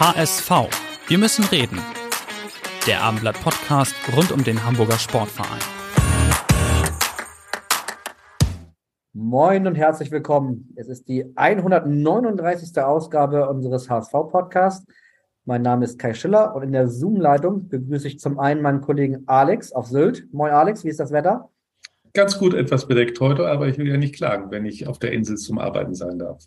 HSV. Wir müssen reden. Der Abendblatt Podcast rund um den Hamburger Sportverein. Moin und herzlich willkommen. Es ist die 139. Ausgabe unseres HSV Podcasts. Mein Name ist Kai Schiller und in der Zoom-Leitung begrüße ich zum einen meinen Kollegen Alex auf Sylt. Moin Alex, wie ist das Wetter? Ganz gut etwas bedeckt heute, aber ich will ja nicht klagen, wenn ich auf der Insel zum Arbeiten sein darf.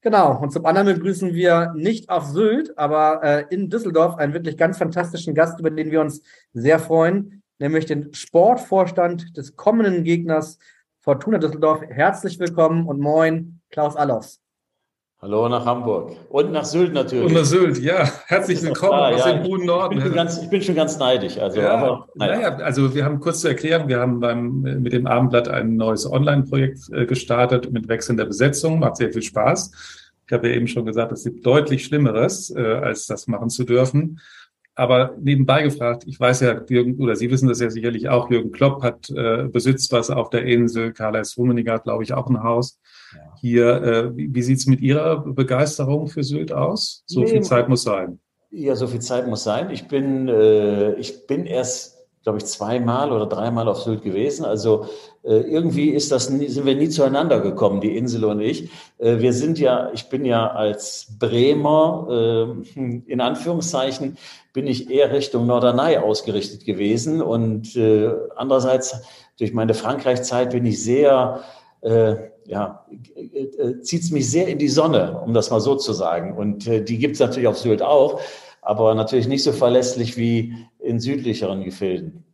Genau, und zum anderen begrüßen wir nicht auf Sylt, aber äh, in Düsseldorf einen wirklich ganz fantastischen Gast, über den wir uns sehr freuen, nämlich den Sportvorstand des kommenden Gegners Fortuna Düsseldorf. Herzlich willkommen und moin, Klaus Allofs. Hallo nach Hamburg und nach Sylt natürlich. Und nach Sylt, ja. Herzlich willkommen klar, aus ja. dem hohen Norden. Ich bin, ganz, ich bin, schon ganz neidisch. Also, ja, aber, naja. naja. also wir haben kurz zu erklären, wir haben beim, mit dem Abendblatt ein neues Online-Projekt äh, gestartet mit wechselnder Besetzung. Macht sehr viel Spaß. Ich habe ja eben schon gesagt, es gibt deutlich Schlimmeres, äh, als das machen zu dürfen. Aber nebenbei gefragt, ich weiß ja, Jürgen, oder Sie wissen das ja sicherlich auch, Jürgen Klopp hat äh, besitzt was auf der Insel, Karl-Heinz Rummenigge hat, glaube ich, auch ein Haus. Hier, äh, wie, wie sieht's mit Ihrer Begeisterung für Sylt aus? So nee, viel Zeit muss sein. Ja, so viel Zeit muss sein. Ich bin, äh, ich bin erst glaube ich, zweimal oder dreimal auf Sylt gewesen. Also äh, irgendwie ist das, sind wir nie zueinander gekommen, die Insel und ich. Äh, wir sind ja, ich bin ja als Bremer, äh, in Anführungszeichen, bin ich eher Richtung Norderney ausgerichtet gewesen. Und äh, andererseits, durch meine Frankreich-Zeit bin ich sehr, äh, ja, äh, zieht es mich sehr in die Sonne, um das mal so zu sagen. Und äh, die gibt es natürlich auf Sylt auch aber natürlich nicht so verlässlich wie in südlicheren Gefilden.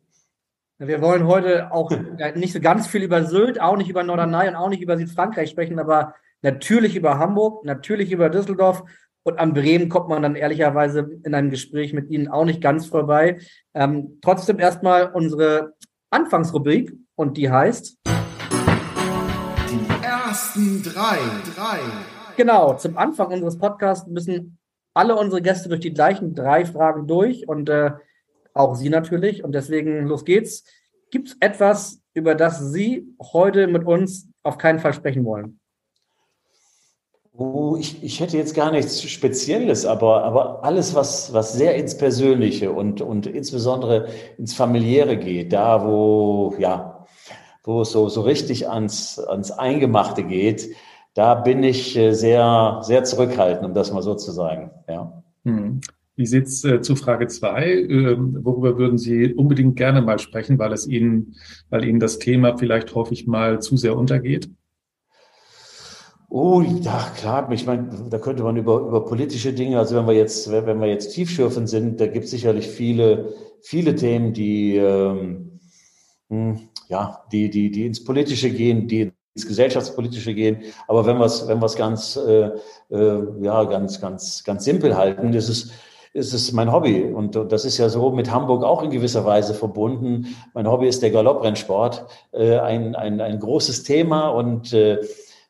Wir wollen heute auch nicht so ganz viel über Sylt, auch nicht über Norderney und auch nicht über Südfrankreich sprechen, aber natürlich über Hamburg, natürlich über Düsseldorf und an Bremen kommt man dann ehrlicherweise in einem Gespräch mit Ihnen auch nicht ganz vorbei. Ähm, trotzdem erstmal unsere Anfangsrubrik und die heißt ersten drei, drei. Genau, zum Anfang unseres Podcasts müssen alle unsere Gäste durch die gleichen drei Fragen durch und äh, auch Sie natürlich. Und deswegen, los geht's. Gibt es etwas, über das Sie heute mit uns auf keinen Fall sprechen wollen? Oh, ich, ich hätte jetzt gar nichts Spezielles, aber, aber alles, was, was sehr ins Persönliche und, und insbesondere ins Familiäre geht, da wo, ja, wo es so, so richtig ans, ans Eingemachte geht, da bin ich äh, sehr, sehr zurückhaltend, um das mal so zu sagen. Ja. Hm. Wie sieht's äh, zu Frage zwei? Ähm, worüber würden Sie unbedingt gerne mal sprechen, weil es Ihnen, weil Ihnen das Thema vielleicht hoffe ich mal zu sehr untergeht? Oh, ja, klar. Ich meine, da könnte man über, über politische Dinge, also wenn wir jetzt, wenn wir jetzt tiefschürfend sind, da gibt es sicherlich viele, viele Themen, die, ähm, hm, ja, die, die, die ins Politische gehen, die ins Gesellschaftspolitische gehen. Aber wenn wir es wenn wir's ganz, äh, äh, ja, ganz, ganz, ganz simpel halten, ist es, ist es mein Hobby. Und das ist ja so mit Hamburg auch in gewisser Weise verbunden. Mein Hobby ist der Galopprennsport, äh, ein, ein, ein großes Thema und äh,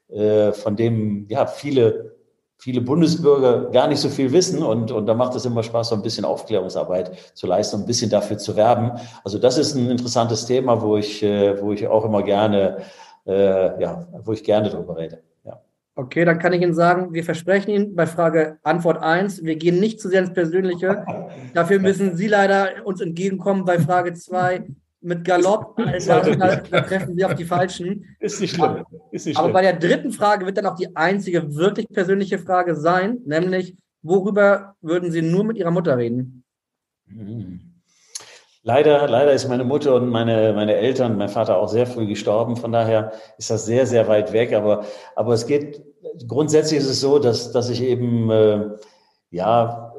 äh, von dem ja viele viele Bundesbürger gar nicht so viel wissen und, und da macht es immer Spaß, so ein bisschen Aufklärungsarbeit zu leisten, ein bisschen dafür zu werben. Also das ist ein interessantes Thema, wo ich, äh, wo ich auch immer gerne äh, ja, wo ich gerne drüber rede. Ja. Okay, dann kann ich Ihnen sagen, wir versprechen Ihnen bei Frage Antwort 1, wir gehen nicht zu sehr ins Persönliche. Dafür müssen Sie leider uns entgegenkommen bei Frage 2 mit Galopp. Da, da, treffen Sie auf die Falschen. Ist nicht schlimm. Ist nicht Aber schlimm. bei der dritten Frage wird dann auch die einzige wirklich persönliche Frage sein, nämlich, worüber würden Sie nur mit Ihrer Mutter reden? Mhm. Leider, leider ist meine Mutter und meine, meine Eltern, mein Vater auch sehr früh gestorben. Von daher ist das sehr, sehr weit weg. Aber, aber es geht, grundsätzlich ist es so, dass, dass ich eben, äh, ja,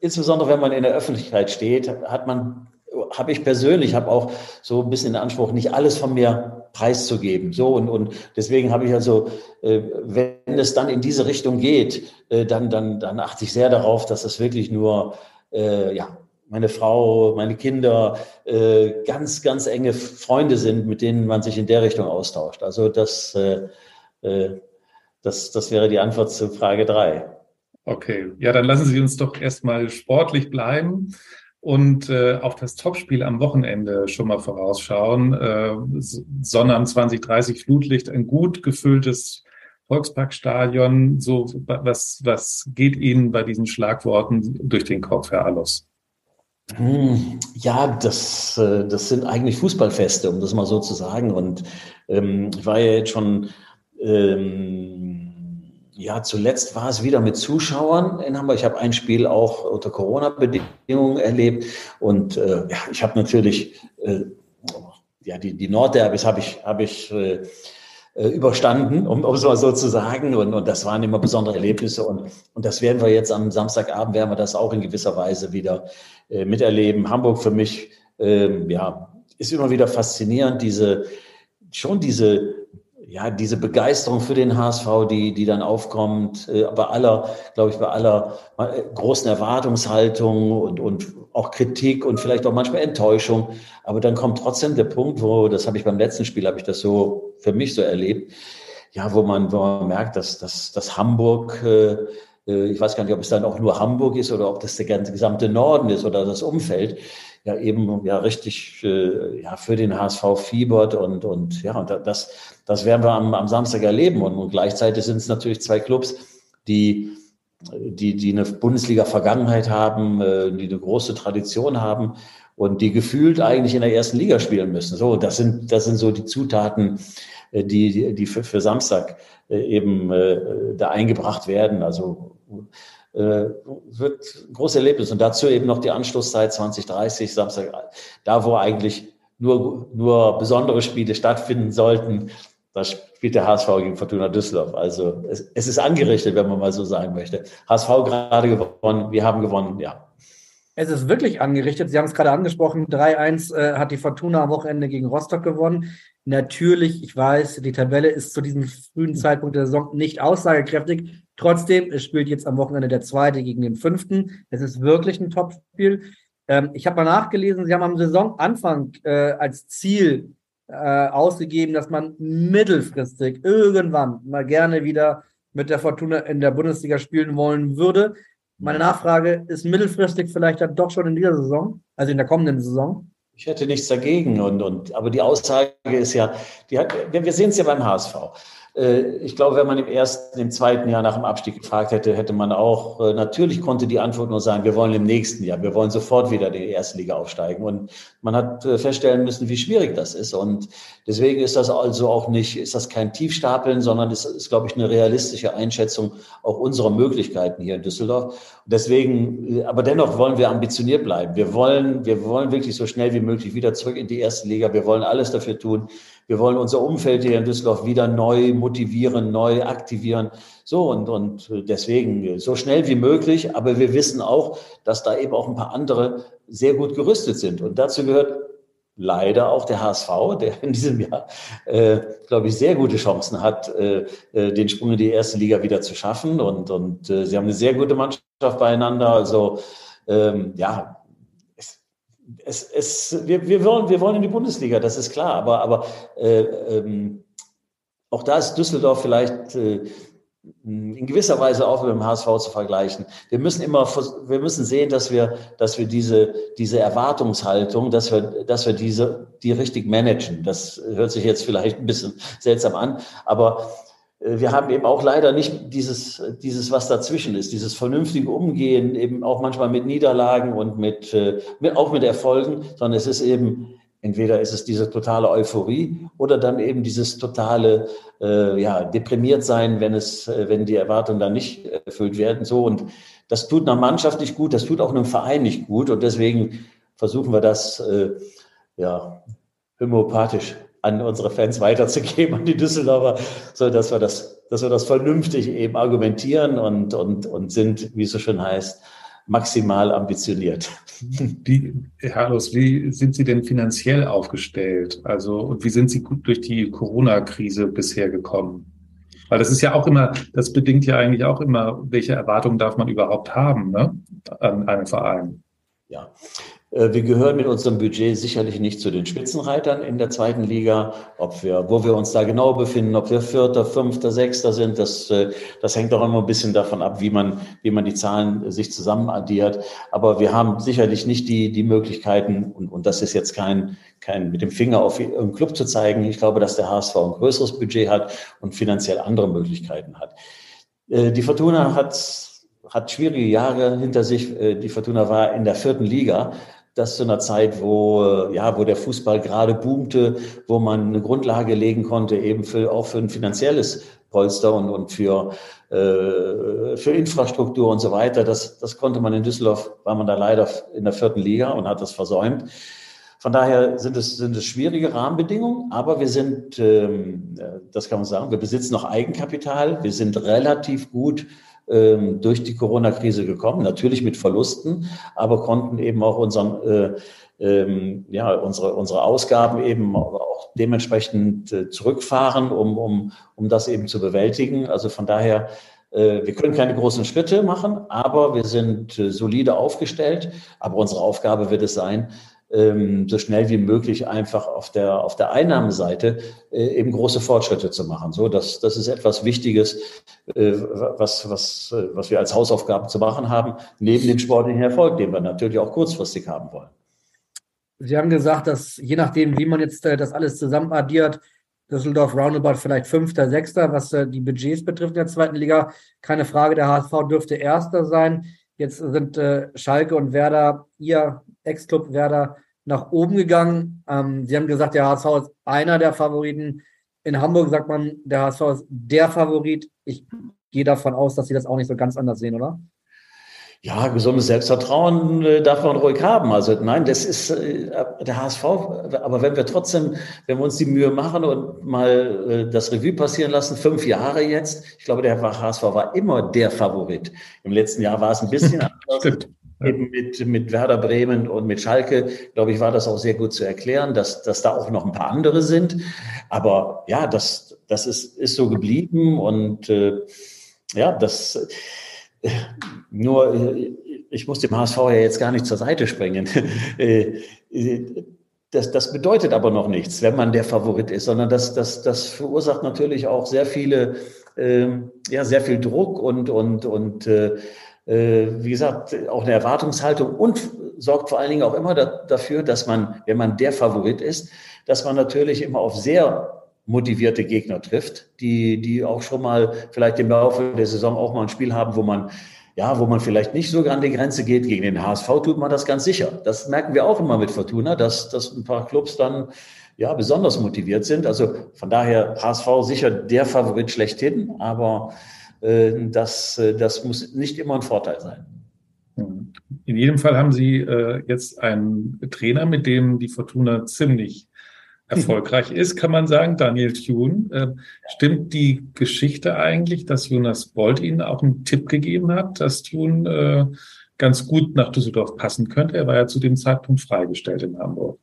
insbesondere wenn man in der Öffentlichkeit steht, hat man, habe ich persönlich, habe auch so ein bisschen den Anspruch, nicht alles von mir preiszugeben. So und, und deswegen habe ich also, äh, wenn es dann in diese Richtung geht, äh, dann, dann, dann achte ich sehr darauf, dass es wirklich nur äh, ja, meine Frau, meine Kinder, äh, ganz, ganz enge Freunde sind, mit denen man sich in der Richtung austauscht. Also das, äh, äh, das, das wäre die Antwort zu Frage drei. Okay, ja, dann lassen Sie uns doch erstmal sportlich bleiben und äh, auf das Topspiel am Wochenende schon mal vorausschauen. Äh, Sonnabend 2030 Flutlicht, ein gut gefülltes Volksparkstadion. So, was, was geht Ihnen bei diesen Schlagworten durch den Kopf, Herr Allos? Hm, ja, das, äh, das sind eigentlich Fußballfeste, um das mal so zu sagen. Und ähm, ich war ja jetzt schon ähm, ja, zuletzt war es wieder mit Zuschauern in Hamburg. Ich habe ein Spiel auch unter Corona-Bedingungen erlebt und äh, ja, ich habe natürlich äh, ja die die Nordderbys habe ich habe ich äh, äh, überstanden, um, um es mal so zu sagen. Und, und das waren immer besondere Erlebnisse. Und, und das werden wir jetzt am Samstagabend, werden wir das auch in gewisser Weise wieder äh, miterleben. Hamburg für mich, äh, ja, ist immer wieder faszinierend, diese, schon diese ja, diese Begeisterung für den HSV, die, die dann aufkommt, äh, bei aller, glaube ich, bei aller äh, großen Erwartungshaltung und, und auch Kritik und vielleicht auch manchmal Enttäuschung. Aber dann kommt trotzdem der Punkt, wo, das habe ich beim letzten Spiel, habe ich das so für mich so erlebt, ja, wo man, wo man merkt, dass, dass, dass Hamburg, äh, äh ich weiß gar nicht, ob es dann auch nur Hamburg ist oder ob das der ganze gesamte Norden ist oder das Umfeld, ja eben ja richtig äh, ja für den HSV fiebert und und ja und das das werden wir am, am Samstag erleben und, und gleichzeitig sind es natürlich zwei Clubs, die die die eine Bundesliga Vergangenheit haben, äh, die eine große Tradition haben und die gefühlt eigentlich in der ersten Liga spielen müssen. So das sind das sind so die Zutaten, äh, die die für, für Samstag äh, eben äh, da eingebracht werden. Also wird ein großes Erlebnis. Und dazu eben noch die Anschlusszeit 2030, Samstag, da wo eigentlich nur, nur besondere Spiele stattfinden sollten. Da spielt der HSV gegen Fortuna Düsseldorf. Also es, es ist angerichtet, wenn man mal so sagen möchte. HSV gerade gewonnen, wir haben gewonnen, ja. Es ist wirklich angerichtet. Sie haben es gerade angesprochen. 3-1 äh, hat die Fortuna am Wochenende gegen Rostock gewonnen. Natürlich, ich weiß, die Tabelle ist zu diesem frühen Zeitpunkt der Saison nicht aussagekräftig. Trotzdem, es spielt jetzt am Wochenende der zweite gegen den fünften. Es ist wirklich ein Topspiel. Ähm, ich habe mal nachgelesen, sie haben am Saisonanfang äh, als Ziel äh, ausgegeben, dass man mittelfristig irgendwann mal gerne wieder mit der Fortuna in der Bundesliga spielen wollen würde. Meine Nachfrage ist mittelfristig vielleicht dann doch schon in dieser Saison, also in der kommenden Saison. Ich hätte nichts dagegen. Und, und, aber die Aussage ist ja, die hat, wir sehen es ja beim HSV. Äh, ich glaube, wenn man im ersten, im zweiten Jahr nach dem Abstieg gefragt hätte, hätte man auch, äh, natürlich konnte die Antwort nur sein, wir wollen im nächsten Jahr, wir wollen sofort wieder in die erste Liga aufsteigen. Und man hat äh, feststellen müssen, wie schwierig das ist. Und deswegen ist das also auch nicht, ist das kein Tiefstapeln, sondern ist, ist glaube ich, eine realistische Einschätzung auch unserer Möglichkeiten hier in Düsseldorf. Deswegen, aber dennoch wollen wir ambitioniert bleiben. Wir wollen, wir wollen wirklich so schnell wie möglich wieder zurück in die erste Liga. Wir wollen alles dafür tun, wir wollen unser Umfeld hier in Düsseldorf wieder neu motivieren, neu aktivieren. So und, und deswegen so schnell wie möglich. Aber wir wissen auch, dass da eben auch ein paar andere sehr gut gerüstet sind. Und dazu gehört leider auch der HSV, der in diesem Jahr, äh, glaube ich, sehr gute Chancen hat, äh, äh, den Sprung in die erste Liga wieder zu schaffen. Und, und äh, sie haben eine sehr gute Mannschaft beieinander. Also ähm, ja, es, es, wir, wir, wollen, wir wollen in die Bundesliga, das ist klar, aber, aber äh, ähm, auch da ist Düsseldorf vielleicht äh, in gewisser Weise auch mit dem HSV zu vergleichen. Wir müssen immer, wir müssen sehen, dass wir, dass wir diese, diese Erwartungshaltung, dass wir, dass wir diese, die richtig managen. Das hört sich jetzt vielleicht ein bisschen seltsam an, aber äh, wir haben eben auch leider nicht dieses, dieses, was dazwischen ist, dieses vernünftige Umgehen, eben auch manchmal mit Niederlagen und mit, äh, mit, auch mit Erfolgen, sondern es ist eben, entweder ist es diese totale Euphorie oder dann eben dieses totale, äh, ja, deprimiert sein, wenn es, äh, wenn die Erwartungen dann nicht erfüllt werden, so. Und das tut einer Mannschaft nicht gut, das tut auch einem Verein nicht gut und deswegen versuchen wir das, äh, ja, homöopathisch an unsere Fans weiterzugeben, an die Düsseldorfer, so dass wir das, dass wir das vernünftig eben argumentieren und, und, und sind, wie es so schön heißt, maximal ambitioniert. Wie, Herr Los, wie sind Sie denn finanziell aufgestellt? Also, und wie sind Sie gut durch die Corona-Krise bisher gekommen? Weil das ist ja auch immer, das bedingt ja eigentlich auch immer, welche Erwartungen darf man überhaupt haben ne, an einen Verein. Ja, wir gehören mit unserem Budget sicherlich nicht zu den Spitzenreitern in der zweiten Liga. Ob wir, wo wir uns da genau befinden, ob wir Vierter, Fünfter, Sechster sind, das, äh, das hängt auch immer ein bisschen davon ab, wie man, wie man die Zahlen sich zusammen addiert. Aber wir haben sicherlich nicht die, die Möglichkeiten, und, und das ist jetzt kein, kein, mit dem Finger auf irgendeinen Club zu zeigen. Ich glaube, dass der HSV ein größeres Budget hat und finanziell andere Möglichkeiten hat. Äh, die Fortuna hat hat schwierige Jahre hinter sich. Die Fortuna war in der vierten Liga das zu einer Zeit, wo, äh, ja, wo der Fußball gerade boomte, wo man eine Grundlage legen konnte, eben für, auch für ein finanzielles Polster und, und für, äh, für Infrastruktur und so weiter. Das, das konnte man in Düsseldorf, war man da leider in der vierten Liga und hat das versäumt. Von daher sind es, sind es schwierige Rahmenbedingungen, aber wir sind, ähm, äh, das kann man sagen, wir besitzen noch Eigenkapital, wir sind relativ gut ähm, durch die Corona-Krise gekommen, natürlich mit Verlusten, aber konnten eben auch unseren, äh, ähm, ja, unsere, unsere Ausgaben eben auch dementsprechend äh, zurückfahren, um, um, um das eben zu bewältigen. Also von daher, äh, wir können keine großen Schritte machen, aber wir sind äh, solide aufgestellt. Aber unsere Aufgabe wird es sein, ähm, so schnell wie möglich einfach auf der, auf der Einnahmenseite äh, eben große Fortschritte zu machen. So, das, das ist etwas Wichtiges, äh, was, was, äh, was wir als Hausaufgaben zu machen haben, neben dem sportlichen Erfolg, den wir natürlich auch kurzfristig haben wollen. Sie haben gesagt, dass je nachdem, wie man jetzt das alles zusammen addiert, Düsseldorf roundabout vielleicht Fünfter, Sechster, was die Budgets betrifft in der zweiten Liga. Keine Frage, der HSV dürfte Erster sein. Jetzt sind Schalke und Werder Ihr Ex-Club Werder nach oben gegangen. Ähm, Sie haben gesagt, der HSV ist einer der Favoriten. In Hamburg sagt man, der HSV ist der Favorit. Ich gehe davon aus, dass Sie das auch nicht so ganz anders sehen, oder? Ja, gesundes Selbstvertrauen äh, darf man ruhig haben. Also nein, das ist äh, der HSV. Aber wenn wir trotzdem, wenn wir uns die Mühe machen und mal äh, das Revue passieren lassen, fünf Jahre jetzt, ich glaube, der HSV war immer der Favorit. Im letzten Jahr war es ein bisschen anders. Stimmt eben mit, mit Werder Bremen und mit Schalke, glaube ich, war das auch sehr gut zu erklären, dass, dass da auch noch ein paar andere sind. Aber ja, das, das ist, ist so geblieben und äh, ja, das äh, nur, äh, ich muss dem HSV ja jetzt gar nicht zur Seite springen. Äh, das, das bedeutet aber noch nichts, wenn man der Favorit ist, sondern das, das, das verursacht natürlich auch sehr viele, äh, ja, sehr viel Druck und, und, und äh, wie gesagt, auch eine Erwartungshaltung und sorgt vor allen Dingen auch immer da, dafür, dass man, wenn man der Favorit ist, dass man natürlich immer auf sehr motivierte Gegner trifft, die, die auch schon mal vielleicht im Laufe der Saison auch mal ein Spiel haben, wo man ja, wo man vielleicht nicht so an die Grenze geht. Gegen den HSV tut man das ganz sicher. Das merken wir auch immer mit Fortuna, dass, dass ein paar Clubs dann ja besonders motiviert sind. Also von daher HSV sicher der Favorit schlechthin, aber äh, das, äh, das muss nicht immer ein Vorteil sein. In jedem Fall haben Sie äh, jetzt einen Trainer, mit dem die Fortuna ziemlich erfolgreich ist, kann man sagen, Daniel Thune. stimmt die Geschichte eigentlich, dass Jonas Bolt Ihnen auch einen Tipp gegeben hat, dass Thune ganz gut nach Düsseldorf passen könnte? Er war ja zu dem Zeitpunkt freigestellt in Hamburg.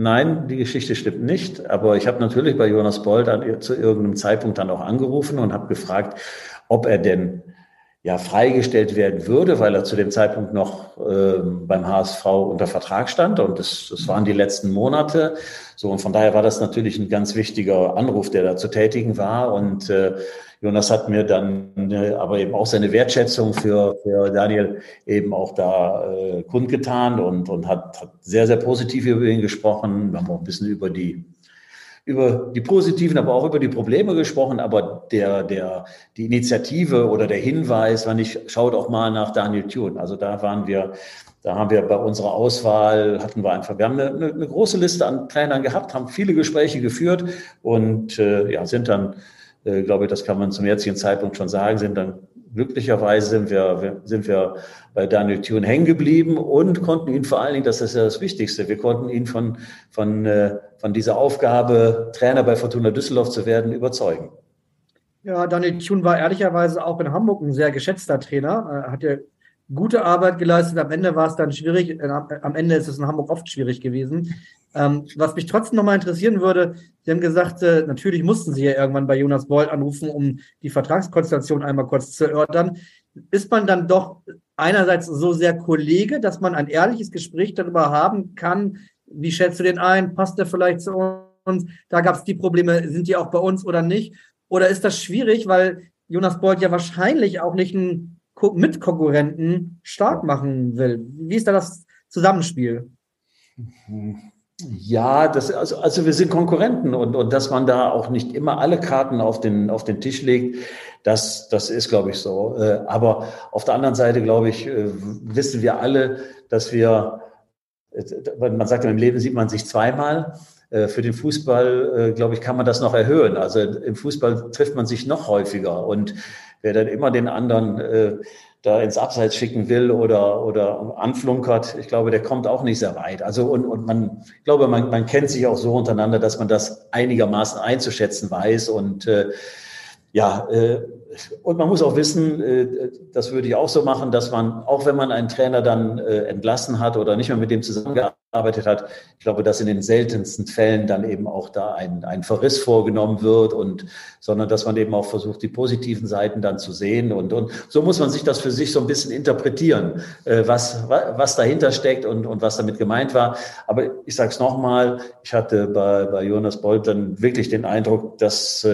Nein, die Geschichte stimmt nicht. Aber ich habe natürlich bei Jonas Boll dann zu irgendeinem Zeitpunkt dann auch angerufen und habe gefragt, ob er denn ja freigestellt werden würde, weil er zu dem Zeitpunkt noch äh, beim HSV unter Vertrag stand und das, das waren die letzten Monate. So und von daher war das natürlich ein ganz wichtiger Anruf, der da zu tätigen war und äh, Jonas hat mir dann äh, aber eben auch seine Wertschätzung für, für Daniel eben auch da äh, kundgetan und, und hat, hat sehr, sehr positiv über ihn gesprochen. Wir haben auch ein bisschen über die, über die positiven, aber auch über die Probleme gesprochen. Aber der, der, die Initiative oder der Hinweis, wenn ich, schaut auch mal nach Daniel Thune. Also da waren wir, da haben wir bei unserer Auswahl, hatten wir einfach, wir haben eine, eine große Liste an Trainern gehabt, haben viele Gespräche geführt und äh, ja, sind dann äh, glaube ich, das kann man zum jetzigen Zeitpunkt schon sagen, sind dann glücklicherweise sind wir, sind wir bei Daniel Thune hängen geblieben und konnten ihn vor allen Dingen, das ist ja das Wichtigste, wir konnten ihn von, von, äh, von dieser Aufgabe, Trainer bei Fortuna Düsseldorf zu werden, überzeugen. Ja, Daniel Thune war ehrlicherweise auch in Hamburg ein sehr geschätzter Trainer. Er hat ja gute Arbeit geleistet. Am Ende war es dann schwierig. Äh, am Ende ist es in Hamburg oft schwierig gewesen. Ähm, was mich trotzdem nochmal interessieren würde, Sie haben gesagt, äh, natürlich mussten Sie ja irgendwann bei Jonas Bold anrufen, um die Vertragskonstellation einmal kurz zu erörtern. Ist man dann doch einerseits so sehr Kollege, dass man ein ehrliches Gespräch darüber haben kann, wie schätzt du den ein, passt der vielleicht zu uns, da gab es die Probleme, sind die auch bei uns oder nicht? Oder ist das schwierig, weil Jonas Bold ja wahrscheinlich auch nicht einen Mitkonkurrenten stark machen will? Wie ist da das Zusammenspiel? Ja, das, also, also wir sind Konkurrenten und, und dass man da auch nicht immer alle Karten auf den, auf den Tisch legt, das, das ist, glaube ich, so. Äh, aber auf der anderen Seite, glaube ich, äh, wissen wir alle, dass wir, äh, man sagt, im Leben sieht man sich zweimal. Für den Fußball, glaube ich, kann man das noch erhöhen. Also im Fußball trifft man sich noch häufiger und wer dann immer den anderen da ins Abseits schicken will oder, oder anflunkert, ich glaube, der kommt auch nicht sehr weit. Also und, und man, ich glaube, man, man kennt sich auch so untereinander, dass man das einigermaßen einzuschätzen weiß und äh, ja, äh, und man muss auch wissen, äh, das würde ich auch so machen, dass man, auch wenn man einen Trainer dann äh, entlassen hat oder nicht mehr mit dem zusammengearbeitet hat, ich glaube, dass in den seltensten Fällen dann eben auch da ein, ein Verriss vorgenommen wird und, sondern dass man eben auch versucht, die positiven Seiten dann zu sehen und, und so muss man sich das für sich so ein bisschen interpretieren, äh, was, was dahinter steckt und, und was damit gemeint war. Aber ich sage es nochmal, ich hatte bei, bei Jonas Bolt dann wirklich den Eindruck, dass,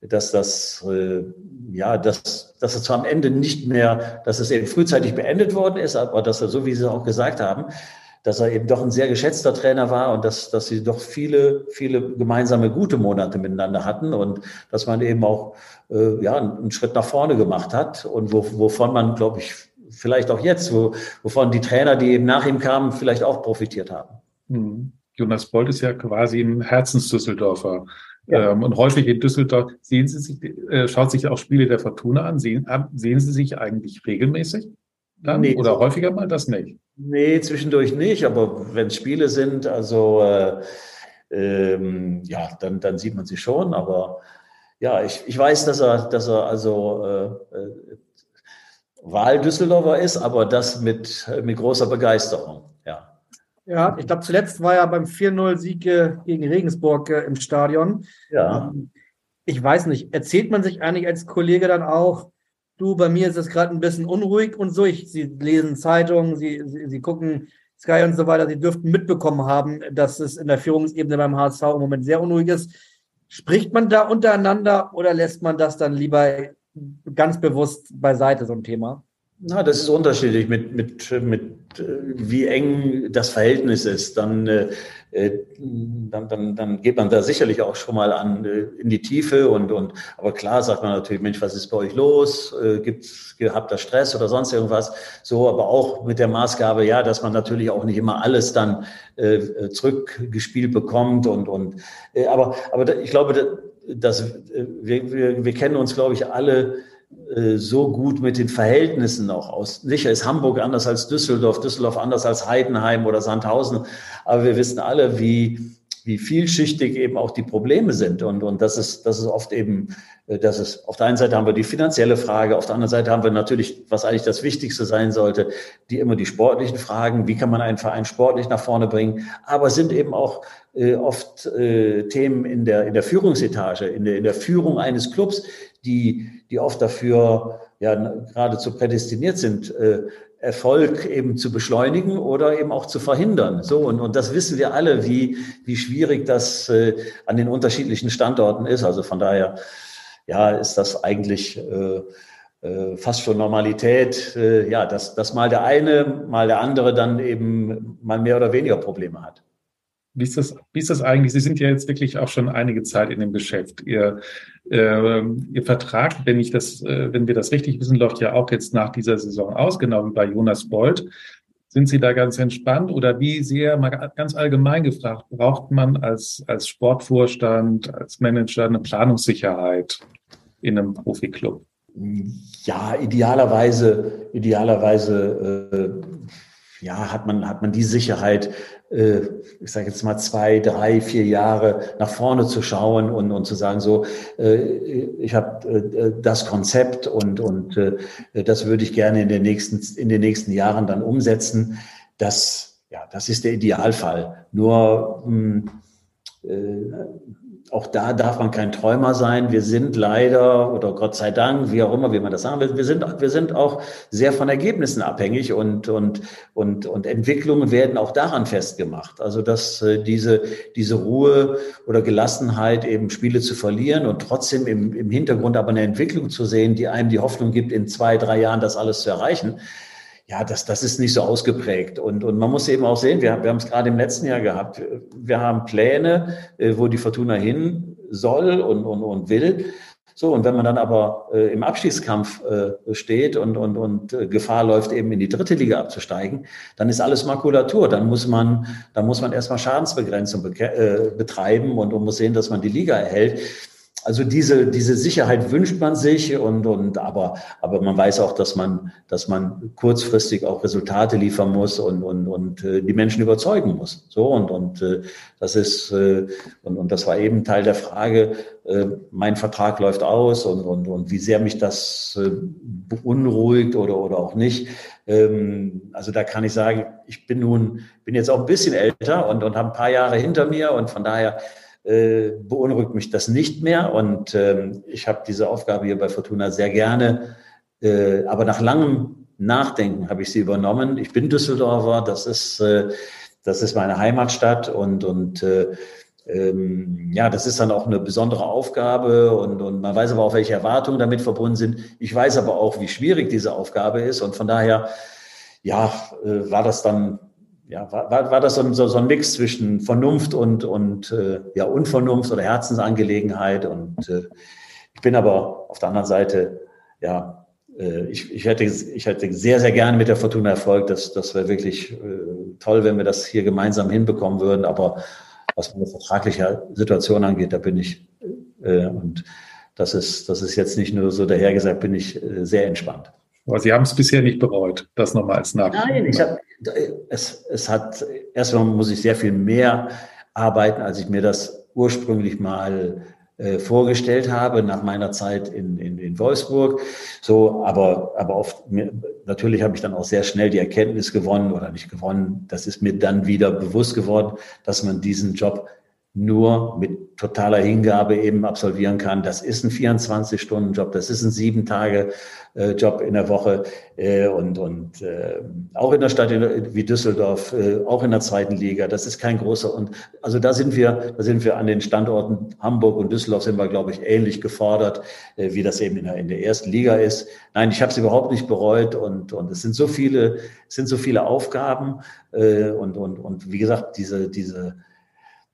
dass das, äh, ja, dass, dass es zwar am Ende nicht mehr, dass es eben frühzeitig beendet worden ist, aber dass er, so wie Sie auch gesagt haben, dass er eben doch ein sehr geschätzter Trainer war und dass, dass sie doch viele, viele gemeinsame gute Monate miteinander hatten und dass man eben auch äh, ja, einen Schritt nach vorne gemacht hat und wo, wovon man, glaube ich, vielleicht auch jetzt, wo, wovon die Trainer, die eben nach ihm kamen, vielleicht auch profitiert haben. Hm. Jonas Bolt ist ja quasi ein Herzensdüsseldorfer. Ja. Ähm, und häufig in Düsseldorf sehen Sie sich, äh, schaut sich auch Spiele der Fortuna an. Sehen, sehen Sie sich eigentlich regelmäßig dann nee, oder häufiger mal das nicht? Nee, zwischendurch nicht, aber wenn es Spiele sind, also äh, ähm, ja, dann, dann sieht man sie schon. Aber ja, ich, ich weiß, dass er, dass er also äh, äh Wahl-Düsseldorfer ist, aber das mit, mit großer Begeisterung. Ja. Ja, ich glaube, zuletzt war er beim 4-0-Sieg äh, gegen Regensburg äh, im Stadion. Ja. Ähm, ich weiß nicht, erzählt man sich eigentlich als Kollege dann auch, du, bei mir ist es gerade ein bisschen unruhig und so. Ich, sie lesen Zeitungen, sie, sie, sie gucken Sky und so weiter. Sie dürften mitbekommen haben, dass es in der Führungsebene beim HSV im Moment sehr unruhig ist. Spricht man da untereinander oder lässt man das dann lieber ganz bewusst beiseite, so ein Thema? Na, das ist unterschiedlich mit, mit, mit wie eng das Verhältnis ist. Dann, äh, dann, dann, dann geht man da sicherlich auch schon mal an äh, in die Tiefe und, und aber klar sagt man natürlich, Mensch, was ist bei euch los? Äh, gibt's, habt ihr Stress oder sonst irgendwas? So, aber auch mit der Maßgabe, ja, dass man natürlich auch nicht immer alles dann äh, zurückgespielt bekommt und, und äh, aber, aber ich glaube, dass, wir, wir, wir kennen uns, glaube ich, alle äh, so gut mit den Verhältnissen auch aus. Sicher ist Hamburg anders als Düsseldorf, Düsseldorf anders als Heidenheim oder Sandhausen, aber wir wissen alle, wie, wie vielschichtig eben auch die Probleme sind. Und, und das ist, das ist oft eben, äh, das ist, auf der einen Seite haben wir die finanzielle Frage, auf der anderen Seite haben wir natürlich, was eigentlich das Wichtigste sein sollte, die immer die sportlichen Fragen, wie kann man einen Verein sportlich nach vorne bringen, aber sind eben auch äh, oft äh, Themen in der, in der Führungsetage, in der, in der Führung eines Clubs, die, die oft dafür ja geradezu prädestiniert sind, äh, Erfolg eben zu beschleunigen oder eben auch zu verhindern. So, und, und das wissen wir alle, wie, wie schwierig das äh, an den unterschiedlichen Standorten ist. Also von daher, ja, ist das eigentlich äh, äh, fast schon Normalität, äh, ja, dass, dass mal der eine, mal der andere dann eben mal mehr oder weniger Probleme hat. Wie ist, das, wie ist das eigentlich? Sie sind ja jetzt wirklich auch schon einige Zeit in dem Geschäft. Ihr, äh, Ihr Vertrag, wenn ich das, äh, wenn wir das richtig wissen, läuft ja auch jetzt nach dieser Saison aus, genau wie bei Jonas Bolt. Sind Sie da ganz entspannt oder wie sehr, mal ganz allgemein gefragt, braucht man als, als Sportvorstand, als Manager eine Planungssicherheit in einem Profiklub? Ja, idealerweise, idealerweise äh, ja, hat man, hat man die Sicherheit, äh, ich sage jetzt mal zwei, drei, vier Jahre nach vorne zu schauen und, und zu sagen, so, äh, ich habe äh, das Konzept und, und äh, das würde ich gerne in den nächsten, in den nächsten Jahren dann umsetzen. Das, ja, das ist der Idealfall. Nur, mh, hm, äh, auch da darf man kein Träumer sein. Wir sind leider, oder Gott sei Dank, wie auch immer, wie man das sagen will, wir sind, wir sind auch sehr von Ergebnissen abhängig und, und, und, und Entwicklungen werden auch daran festgemacht. Also, dass äh, diese, diese Ruhe oder Gelassenheit eben Spiele zu verlieren und trotzdem im, im Hintergrund aber eine Entwicklung zu sehen, die einem die Hoffnung gibt, in zwei, drei Jahren das alles zu erreichen ja, das, das ist nicht so ausgeprägt. Und, und man muss eben auch sehen, wir, wir haben es gerade im letzten Jahr gehabt, wir haben Pläne, äh, wo die Fortuna hin soll und, und, und will. So, und wenn man dann aber äh, im Abschießkampf äh, steht und, und, und äh, Gefahr läuft, eben in die dritte Liga abzusteigen, dann ist alles Makulatur. Dann muss man, dann muss man erstmal Schadensbegrenzung be äh, betreiben und, und muss sehen, dass man die Liga erhält. Also diese, diese Sicherheit wünscht man sich und, und aber, aber man weiß auch, dass man, dass man kurzfristig auch Resultate liefern muss und, und, und äh, die Menschen überzeugen muss. So und, und äh, das ist äh, und, und das war eben Teil der Frage, äh, mein Vertrag läuft aus und, und, und wie sehr mich das äh, beunruhigt oder, oder auch nicht. Ähm, also da kann ich sagen, ich bin nun, bin jetzt auch ein bisschen älter und, und habe ein paar Jahre hinter mir und von daher äh, beunruhigt mich das nicht mehr. Und ähm, ich habe diese Aufgabe hier bei Fortuna sehr gerne, äh, aber nach langem Nachdenken habe ich sie übernommen. Ich bin Düsseldorfer, das ist, äh, das ist meine Heimatstadt und, und äh, ähm, ja, das ist dann auch eine besondere Aufgabe und, und man weiß aber auch, welche Erwartungen damit verbunden sind. Ich weiß aber auch, wie schwierig diese Aufgabe ist und von daher, ja, äh, war das dann ja, war, war, das so, so, so ein Mix zwischen Vernunft und, und äh, ja, Unvernunft oder Herzensangelegenheit. Und äh, ich bin aber auf der anderen Seite, ja, äh, ich, ich, hätte, ich hätte sehr, sehr gerne mit der Fortuna Erfolg. Das, das wäre wirklich äh, toll, wenn wir das hier gemeinsam hinbekommen würden. Aber was meine vertragliche Situation angeht, da bin ich äh, und das ist, das ist jetzt nicht nur so dahergesagt, bin ich äh, sehr entspannt. Aber Sie haben es bisher nicht bereut, das nochmal als Nachricht. Nein, ich habe, es, es hat, erstmal muss ich sehr viel mehr arbeiten, als ich mir das ursprünglich mal äh, vorgestellt habe nach meiner Zeit in, in, in Wolfsburg. So, aber, aber oft, mir, natürlich habe ich dann auch sehr schnell die Erkenntnis gewonnen oder nicht gewonnen. Das ist mir dann wieder bewusst geworden, dass man diesen Job nur mit totaler Hingabe eben absolvieren kann. Das ist ein 24-Stunden-Job, das ist ein sieben Tage Job in der Woche äh, und, und äh, auch in der Stadt wie Düsseldorf, äh, auch in der zweiten Liga. Das ist kein großer und also da sind wir, da sind wir an den Standorten Hamburg und Düsseldorf sind wir, glaube ich, ähnlich gefordert, wie das eben in der, in der ersten Liga ist. Nein, ich habe es überhaupt nicht bereut und, und es sind so viele, es sind so viele Aufgaben und, und, und wie gesagt, diese, diese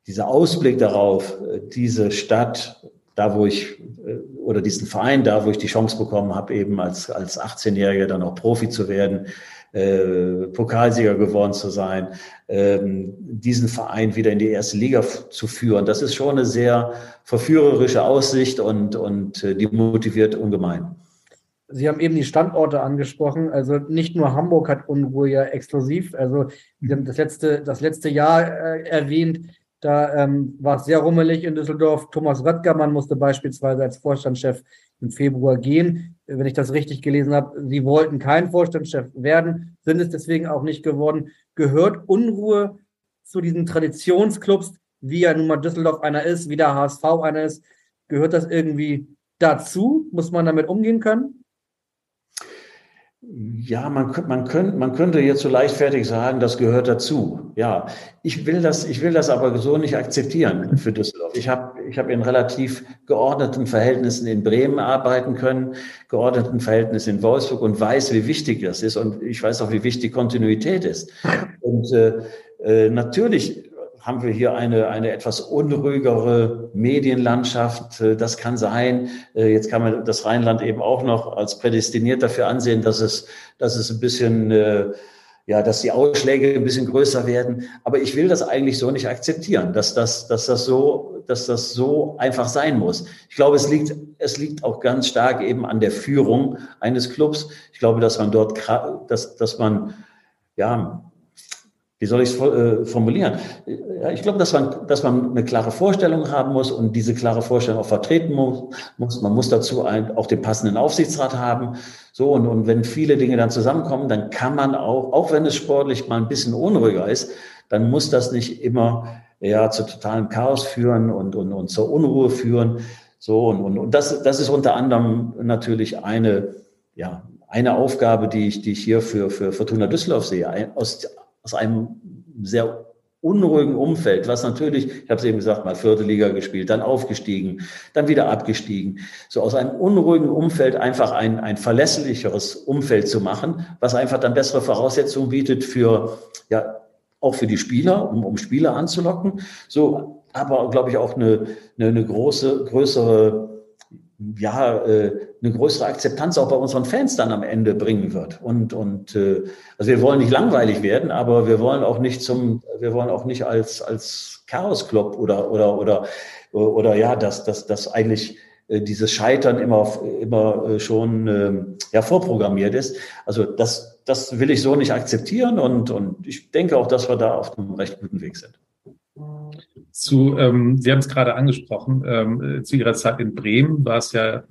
dieser Ausblick darauf, äh, diese Stadt, da wo ich, äh, oder diesen Verein, da wo ich die Chance bekommen habe, eben als, als 18-Jähriger dann auch Profi zu werden, äh, Pokalsieger geworden zu sein, ähm, diesen Verein wieder in die erste Liga zu führen, das ist schon eine sehr verführerische Aussicht und, und äh, die motiviert ungemein. Sie haben eben die Standorte angesprochen. Also nicht nur Hamburg hat Unruhe ja exklusiv. Also Sie haben das letzte, das letzte Jahr äh, erwähnt. Da ähm, war es sehr rummelig in Düsseldorf. Thomas Röttgermann musste beispielsweise als Vorstandschef im Februar gehen. Wenn ich das richtig gelesen habe, sie wollten kein Vorstandschef werden, sind es deswegen auch nicht geworden. Gehört Unruhe zu diesen Traditionsclubs, wie ja nun mal Düsseldorf einer ist, wie der HSV einer ist? Gehört das irgendwie dazu? Muss man damit umgehen können? Ja, man, man, könnte, man könnte jetzt so leichtfertig sagen, das gehört dazu. Ja, ich will das, ich will das aber so nicht akzeptieren für Düsseldorf. Ich habe ich hab in relativ geordneten Verhältnissen in Bremen arbeiten können, geordneten Verhältnissen in Wolfsburg und weiß, wie wichtig das ist. Und ich weiß auch, wie wichtig Kontinuität ist. Und äh, äh natürlich haben wir hier eine, eine etwas unruhigere Medienlandschaft. Äh, das kann sein. Äh, jetzt kann man das Rheinland eben auch noch als prädestiniert dafür ansehen, dass es, dass es ein bisschen, äh, ja, dass die Ausschläge ein bisschen größer werden. Aber ich will das eigentlich so nicht akzeptieren, dass das, dass das so, dass das so einfach sein muss. Ich glaube, es liegt, es liegt auch ganz stark eben an der Führung eines Clubs. Ich glaube, dass man dort, dass, dass man, ja, wie soll ich es äh, formulieren? Ich glaube, dass man, dass man eine klare Vorstellung haben muss und diese klare Vorstellung auch vertreten muss. muss. Man muss dazu ein, auch den passenden Aufsichtsrat haben. So, und, und wenn viele Dinge dann zusammenkommen, dann kann man auch, auch wenn es sportlich mal ein bisschen unruhiger ist, dann muss das nicht immer ja, zu totalem Chaos führen und, und, und zur Unruhe führen. So, und, und, und das, das ist unter anderem natürlich eine, ja, eine Aufgabe, die ich, die ich hier für, für Fortuna Düsseldorf sehe. Aus, aus einem sehr unruhigen Umfeld, was natürlich, ich habe es eben gesagt, mal vierte Liga gespielt, dann aufgestiegen, dann wieder abgestiegen. So aus einem unruhigen Umfeld einfach ein, ein verlässlicheres Umfeld zu machen, was einfach dann bessere Voraussetzungen bietet für, ja, auch für die Spieler, um, um Spieler anzulocken. So, aber glaube ich auch eine, eine, eine große, größere ja, äh, eine größere Akzeptanz auch bei unseren Fans dann am Ende bringen wird. Und, und äh, also wir wollen nicht langweilig werden, aber wir wollen auch nicht zum, wir wollen auch nicht als, als Chaos-Club oder, oder, oder, oder ja, dass, dass, dass eigentlich äh, dieses Scheitern immer, immer äh, schon äh, ja, vorprogrammiert ist. Also das, das will ich so nicht akzeptieren und, und ich denke auch, dass wir da auf einem recht guten Weg sind zu, ähm, Sie haben es gerade angesprochen, ähm, zu Ihrer Zeit in Bremen war es ja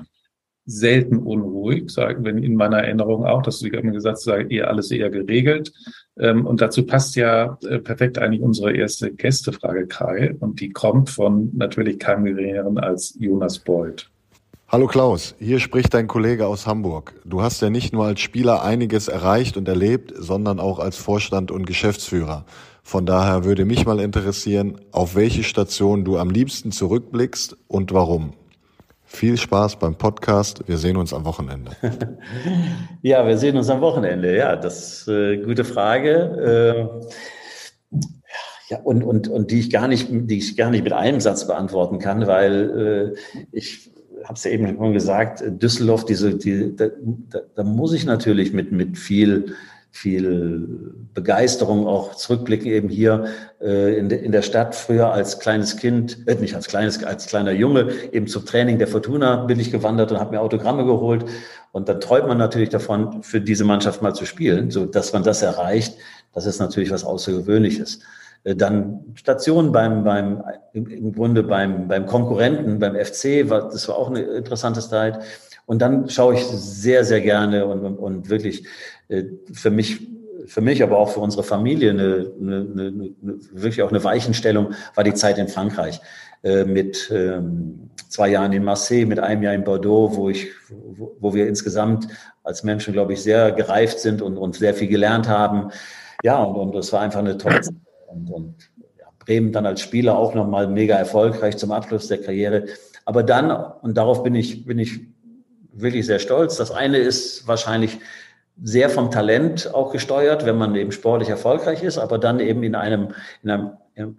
selten unruhig, sagen wenn in meiner Erinnerung auch, dass Sie haben gesagt, sei eher alles eher geregelt. Ähm, und dazu passt ja äh, perfekt eigentlich unsere erste Gästefrage, Kai, und die kommt von natürlich keinem geringeren als Jonas Beuth. Hallo Klaus, hier spricht dein Kollege aus Hamburg. Du hast ja nicht nur als Spieler einiges erreicht und erlebt, sondern auch als Vorstand und Geschäftsführer. Von daher würde mich mal interessieren, auf welche Station du am liebsten zurückblickst und warum. Viel Spaß beim Podcast. Wir sehen uns am Wochenende. ja, wir sehen uns am Wochenende. Ja, das ist eine gute Frage. Äh, ja, und, und, und die ich gar nicht, die ich gar nicht mit einem Satz beantworten kann, weil äh, ich habe es ja eben schon gesagt, Düsseldorf, diese, die, da, da, muss ich natürlich mit, mit viel viel Begeisterung auch zurückblicken eben hier äh, in, de, in der Stadt früher als kleines Kind, äh, nicht als kleines, als kleiner Junge eben zum Training der Fortuna bin ich gewandert und habe mir Autogramme geholt und dann träumt man natürlich davon, für diese Mannschaft mal zu spielen, so dass man das erreicht. Das ist natürlich was Außergewöhnliches. Äh, dann Stationen beim, beim, im Grunde beim, beim Konkurrenten, beim FC, war, das war auch eine interessante Zeit. Und dann schaue ich sehr, sehr gerne und, und, wirklich äh, für mich, für mich, aber auch für unsere Familie eine, eine, eine, wirklich auch eine Weichenstellung war die Zeit in Frankreich äh, mit ähm, zwei Jahren in Marseille, mit einem Jahr in Bordeaux, wo ich, wo, wo wir insgesamt als Menschen, glaube ich, sehr gereift sind und, und sehr viel gelernt haben. Ja, und, und das war einfach eine tolle Zeit. Und, und ja, Bremen dann als Spieler auch nochmal mega erfolgreich zum Abschluss der Karriere. Aber dann, und darauf bin ich, bin ich wirklich sehr stolz. Das eine ist wahrscheinlich sehr vom Talent auch gesteuert, wenn man eben sportlich erfolgreich ist, aber dann eben in einem, in einem,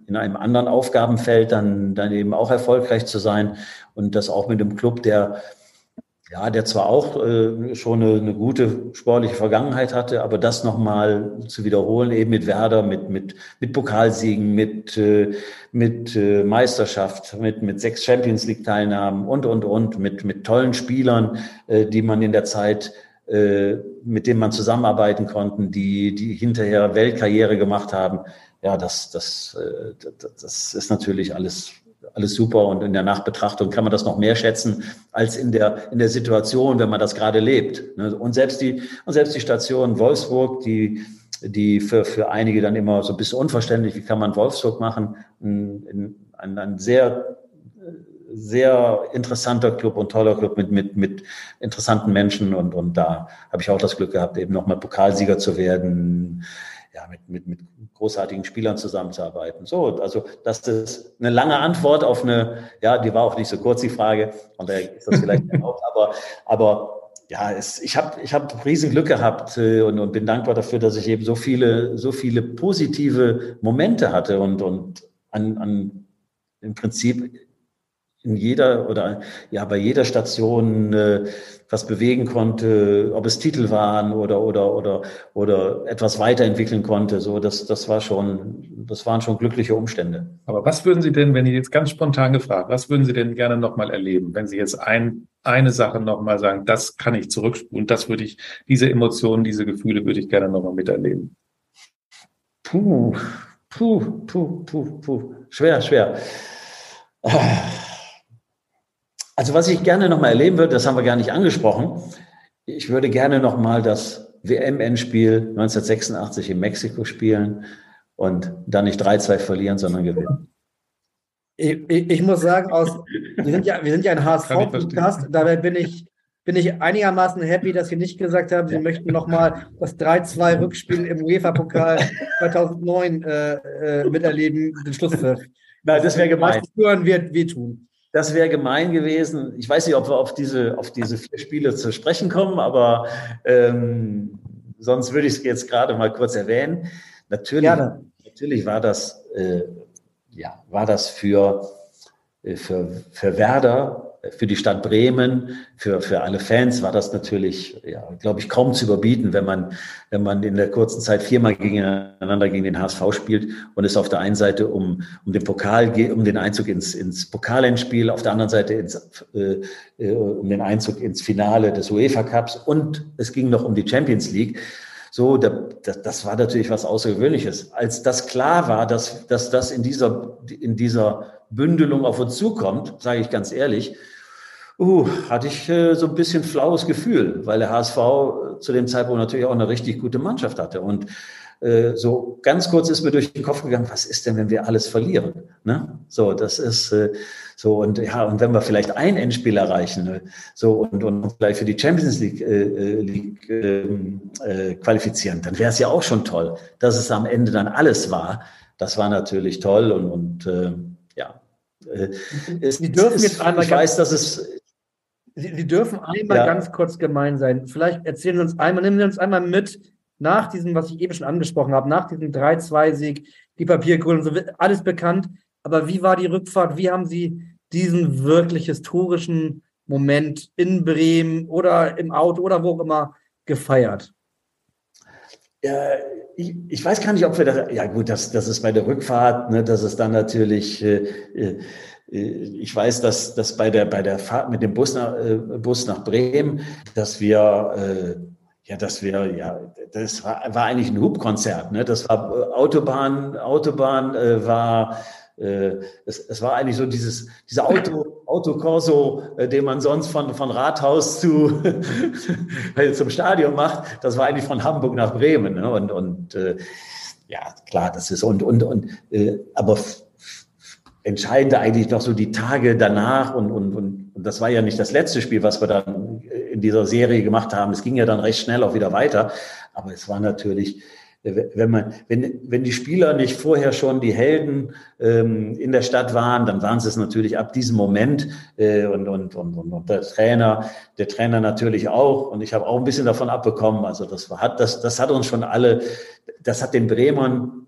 in einem anderen Aufgabenfeld dann, dann eben auch erfolgreich zu sein und das auch mit einem Club, der ja, der zwar auch äh, schon eine, eine gute sportliche Vergangenheit hatte, aber das nochmal zu wiederholen, eben mit Werder, mit, mit, mit Pokalsiegen, mit, äh, mit äh, Meisterschaft, mit, mit sechs Champions League-Teilnahmen und, und, und, mit, mit tollen Spielern, äh, die man in der Zeit äh, mit denen man zusammenarbeiten konnten, die, die hinterher Weltkarriere gemacht haben. Ja, das, das, äh, das ist natürlich alles alles super und in der Nachbetrachtung kann man das noch mehr schätzen als in der, in der Situation, wenn man das gerade lebt. Ne? Und selbst die, und selbst die Station Wolfsburg, die, die für, für einige dann immer so ein bisschen unverständlich, wie kann man Wolfsburg machen, ein, ein, ein sehr, sehr interessanter Club und toller Club mit, mit, mit interessanten Menschen und, und da habe ich auch das Glück gehabt, eben nochmal Pokalsieger zu werden, ja, mit, mit, mit großartigen Spielern zusammenzuarbeiten. So, also das ist eine lange Antwort auf eine, ja, die war auch nicht so kurz, die Frage, und daher ist das vielleicht auch, aber, aber ja, es, ich habe ich hab riesen Glück gehabt äh, und, und bin dankbar dafür, dass ich eben so viele, so viele positive Momente hatte und, und an, an im Prinzip in jeder oder ja bei jeder Station äh, was bewegen konnte, ob es Titel waren oder oder oder oder etwas weiterentwickeln konnte. So, das das war schon, das waren schon glückliche Umstände. Aber was würden Sie denn, wenn ich jetzt ganz spontan gefragt, was würden Sie denn gerne nochmal erleben, wenn Sie jetzt ein eine Sache nochmal sagen, das kann ich zurückspulen, das würde ich, diese Emotionen, diese Gefühle würde ich gerne nochmal miterleben? Puh, puh, puh, puh, puh. Schwer, schwer. Also was ich gerne nochmal erleben würde, das haben wir gar nicht angesprochen. Ich würde gerne nochmal das WM-Endspiel 1986 in Mexiko spielen und dann nicht 3-2 verlieren, sondern gewinnen. Ich, ich, ich, muss sagen, aus, wir, sind ja, wir sind ja ein HSV-Podcast, dabei bin ich, bin ich einigermaßen happy, dass Sie nicht gesagt haben, Sie möchten nochmal das 3-2-Rückspiel im UEFA-Pokal 2009 äh, äh, miterleben, den Schlusspfiff. Nein, das wäre gemein. Das hören wird wehtun. Das wäre gemein gewesen. Ich weiß nicht, ob wir auf diese, auf diese vier Spiele zu sprechen kommen, aber ähm, sonst würde ich es jetzt gerade mal kurz erwähnen. Natürlich, natürlich war das, äh, ja, war das für, äh, für, für Werder für die Stadt Bremen, für, für alle Fans war das natürlich, ja, glaube ich, kaum zu überbieten, wenn man, wenn man in der kurzen Zeit viermal gegeneinander gegen den HSV spielt und es auf der einen Seite um, um den Pokal geht, um den Einzug ins, ins Pokalendspiel, auf der anderen Seite ins, äh, äh, um den Einzug ins Finale des UEFA Cups und es ging noch um die Champions League. So, das, das war natürlich was Außergewöhnliches. Als das klar war, dass, dass das in dieser, in dieser Bündelung auf uns zukommt, sage ich ganz ehrlich, uh, hatte ich äh, so ein bisschen flaues Gefühl, weil der HSV zu dem Zeitpunkt natürlich auch eine richtig gute Mannschaft hatte. Und äh, so ganz kurz ist mir durch den Kopf gegangen, was ist denn, wenn wir alles verlieren? Ne? So, das ist äh, so und ja, und wenn wir vielleicht ein Endspiel erreichen, ne? so und, und vielleicht für die Champions League, äh, äh League ähm, äh, qualifizieren, dann wäre es ja auch schon toll, dass es am Ende dann alles war. Das war natürlich toll und, und äh, ja. Äh, es, Sie dürfen es, jetzt einmal ich weiß, dass es Sie, Sie dürfen einmal ja. ganz kurz gemein sein. Vielleicht erzählen Sie uns einmal, nehmen Sie uns einmal mit, nach diesem, was ich eben schon angesprochen habe, nach diesem 3-2-Sieg, die Papierkohle und so, alles bekannt. Aber wie war die Rückfahrt? Wie haben Sie diesen wirklich historischen Moment in Bremen oder im Auto oder wo auch immer gefeiert? Ja, ich, ich weiß gar nicht, ob wir das, ja gut, das, das ist bei der Rückfahrt, ne, das ist dann natürlich, äh, äh, ich weiß, dass, dass bei der, bei der Fahrt mit dem Bus nach, äh, Bus nach Bremen, dass wir, äh, ja, dass wir, ja, das war, war eigentlich ein Hubkonzert. Ne? Das war Autobahn, Autobahn äh, war, äh, es, es war eigentlich so dieses, dieser Auto, Autokorso, äh, den man sonst von, von Rathaus zu, zum Stadion macht. Das war eigentlich von Hamburg nach Bremen. Ne? Und, und äh, ja, klar, das ist, und, und, und, äh, aber entscheidend eigentlich noch so die Tage danach und, und, und, und das war ja nicht das letzte Spiel, was wir dann in dieser Serie gemacht haben. Es ging ja dann recht schnell auch wieder weiter. Aber es war natürlich, wenn man, wenn, wenn die Spieler nicht vorher schon die Helden ähm, in der Stadt waren, dann waren sie es natürlich ab diesem Moment äh, und, und, und, und der Trainer, der Trainer natürlich auch. Und ich habe auch ein bisschen davon abbekommen. Also das hat, das, das hat uns schon alle, das hat den Bremern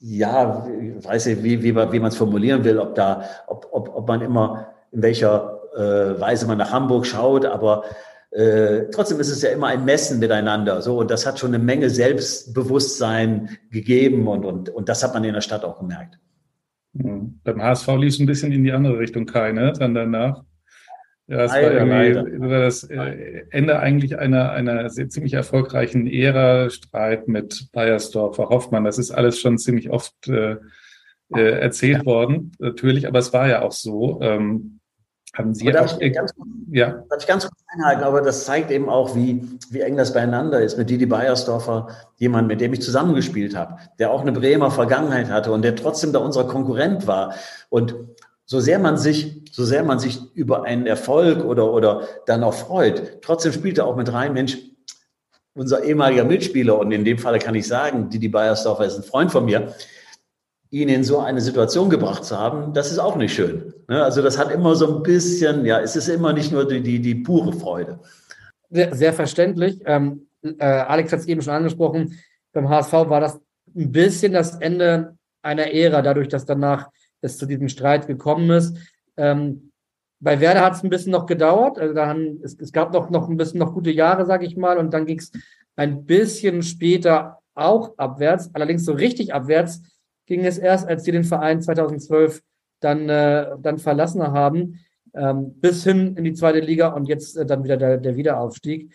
ja, weiß ich, wie, wie, wie man es formulieren will, ob da, ob, ob, ob man immer in welcher äh, Weise man nach Hamburg schaut, aber äh, trotzdem ist es ja immer ein Messen miteinander. So, und das hat schon eine Menge Selbstbewusstsein gegeben und, und, und das hat man in der Stadt auch gemerkt. Beim HSV lief es ein bisschen in die andere Richtung keine, dann danach. Ja, es war irgendwie war das äh, Ende eigentlich einer, einer sehr, ziemlich erfolgreichen Ära, Streit mit Bayersdorfer, Hoffmann. Das ist alles schon ziemlich oft äh, äh, erzählt worden, natürlich, aber es war ja auch so. Ähm, haben Sie darf, auch, ich ganz, ja. darf ich ganz kurz einhaken, aber das zeigt eben auch, wie, wie eng das beieinander ist. Mit Didi Beiersdorfer, jemand, mit dem ich zusammengespielt habe, der auch eine Bremer Vergangenheit hatte und der trotzdem da unser Konkurrent war. Und so sehr man sich, so sehr man sich über einen Erfolg oder, oder dann auch freut, trotzdem spielt er auch mit rein, Mensch, unser ehemaliger Mitspieler, und in dem Falle kann ich sagen, Didi Beiersdorfer ist ein Freund von mir, ihn in so eine Situation gebracht zu haben, das ist auch nicht schön. Ne? Also das hat immer so ein bisschen, ja, es ist immer nicht nur die, die, die pure Freude. Sehr, sehr verständlich. Ähm, äh, Alex hat es eben schon angesprochen, beim HSV war das ein bisschen das Ende einer Ära, dadurch, dass danach es zu diesem Streit gekommen ist. Ähm, bei Werder hat es ein bisschen noch gedauert. Also da haben, es, es gab noch, noch ein bisschen noch gute Jahre, sage ich mal, und dann ging es ein bisschen später auch abwärts. Allerdings so richtig abwärts ging es erst, als sie den Verein 2012 dann, äh, dann verlassen haben, ähm, bis hin in die zweite Liga und jetzt äh, dann wieder der, der Wiederaufstieg.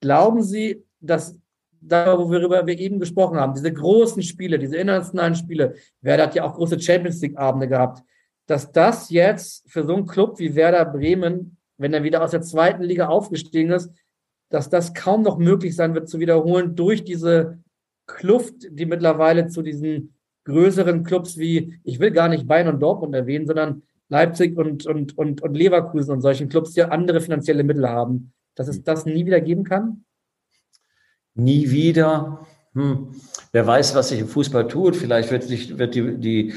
Glauben Sie, dass worüber wir eben gesprochen haben, diese großen Spiele, diese internationalen Spiele, Werder hat ja auch große Champions League-Abende gehabt, dass das jetzt für so einen Club wie Werder Bremen, wenn er wieder aus der zweiten Liga aufgestiegen ist, dass das kaum noch möglich sein wird zu wiederholen durch diese Kluft, die mittlerweile zu diesen größeren Clubs wie, ich will gar nicht Bayern und Dortmund erwähnen, sondern Leipzig und, und, und, und Leverkusen und solchen Clubs, die andere finanzielle Mittel haben, dass es das nie wieder geben kann? Nie wieder. Hm. Wer weiß, was sich im Fußball tut. Vielleicht wird, sich, wird die, die,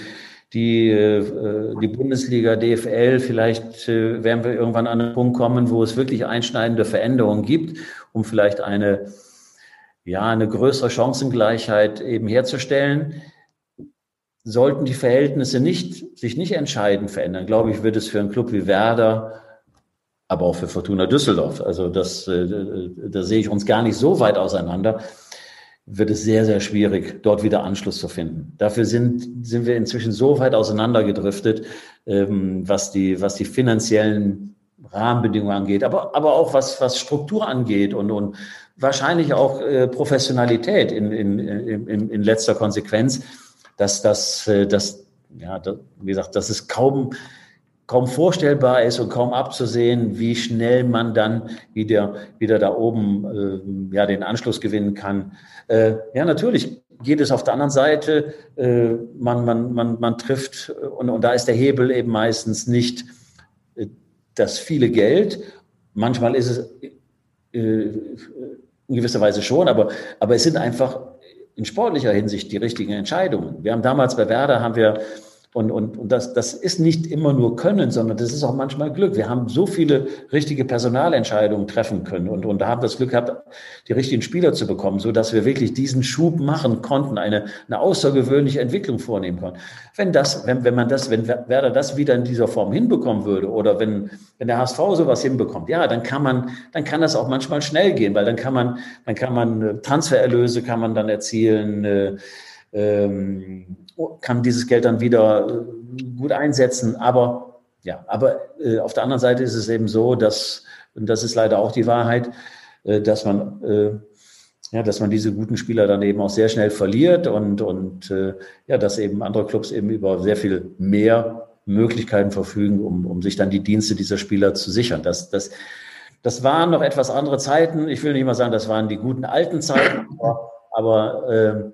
die, äh, die Bundesliga, DFL, vielleicht äh, werden wir irgendwann an einen Punkt kommen, wo es wirklich einschneidende Veränderungen gibt, um vielleicht eine, ja, eine größere Chancengleichheit eben herzustellen. Sollten die Verhältnisse nicht, sich nicht entscheidend verändern, glaube ich, wird es für einen Club wie Werder, aber auch für Fortuna Düsseldorf, also das, äh, da sehe ich uns gar nicht so weit auseinander, wird es sehr, sehr schwierig, dort wieder Anschluss zu finden. Dafür sind, sind wir inzwischen so weit auseinandergedriftet, ähm, was die, was die finanziellen Rahmenbedingungen angeht, aber, aber auch was, was Struktur angeht und, und wahrscheinlich auch äh, Professionalität in, in, in, in letzter Konsequenz dass das, äh, das ja, wie gesagt, dass es kaum, kaum vorstellbar ist und kaum abzusehen, wie schnell man dann wieder, wieder da oben äh, ja, den Anschluss gewinnen kann. Äh, ja, natürlich geht es auf der anderen Seite, äh, man, man, man, man trifft, und, und da ist der Hebel eben meistens nicht äh, das viele Geld. Manchmal ist es äh, in gewisser Weise schon, aber, aber es sind einfach in sportlicher Hinsicht die richtigen Entscheidungen. Wir haben damals bei Werder haben wir und, und, und das, das ist nicht immer nur Können, sondern das ist auch manchmal Glück. Wir haben so viele richtige Personalentscheidungen treffen können und, und da haben das Glück gehabt, die richtigen Spieler zu bekommen, so dass wir wirklich diesen Schub machen konnten, eine, eine außergewöhnliche Entwicklung vornehmen konnten. Wenn das, wenn, wenn man das, wenn Werder das wieder in dieser Form hinbekommen würde oder wenn, wenn der HSV sowas hinbekommt, ja, dann kann man, dann kann das auch manchmal schnell gehen, weil dann kann man, dann kann man äh, Transfererlöse kann man dann erzielen, äh, ähm, kann dieses Geld dann wieder äh, gut einsetzen. Aber ja, aber äh, auf der anderen Seite ist es eben so, dass, und das ist leider auch die Wahrheit, äh, dass man äh, ja, dass man diese guten Spieler dann eben auch sehr schnell verliert und, und äh, ja, dass eben andere Clubs eben über sehr viel mehr Möglichkeiten verfügen, um, um sich dann die Dienste dieser Spieler zu sichern. Das, das, das waren noch etwas andere Zeiten. Ich will nicht mal sagen, das waren die guten alten Zeiten, aber, aber äh,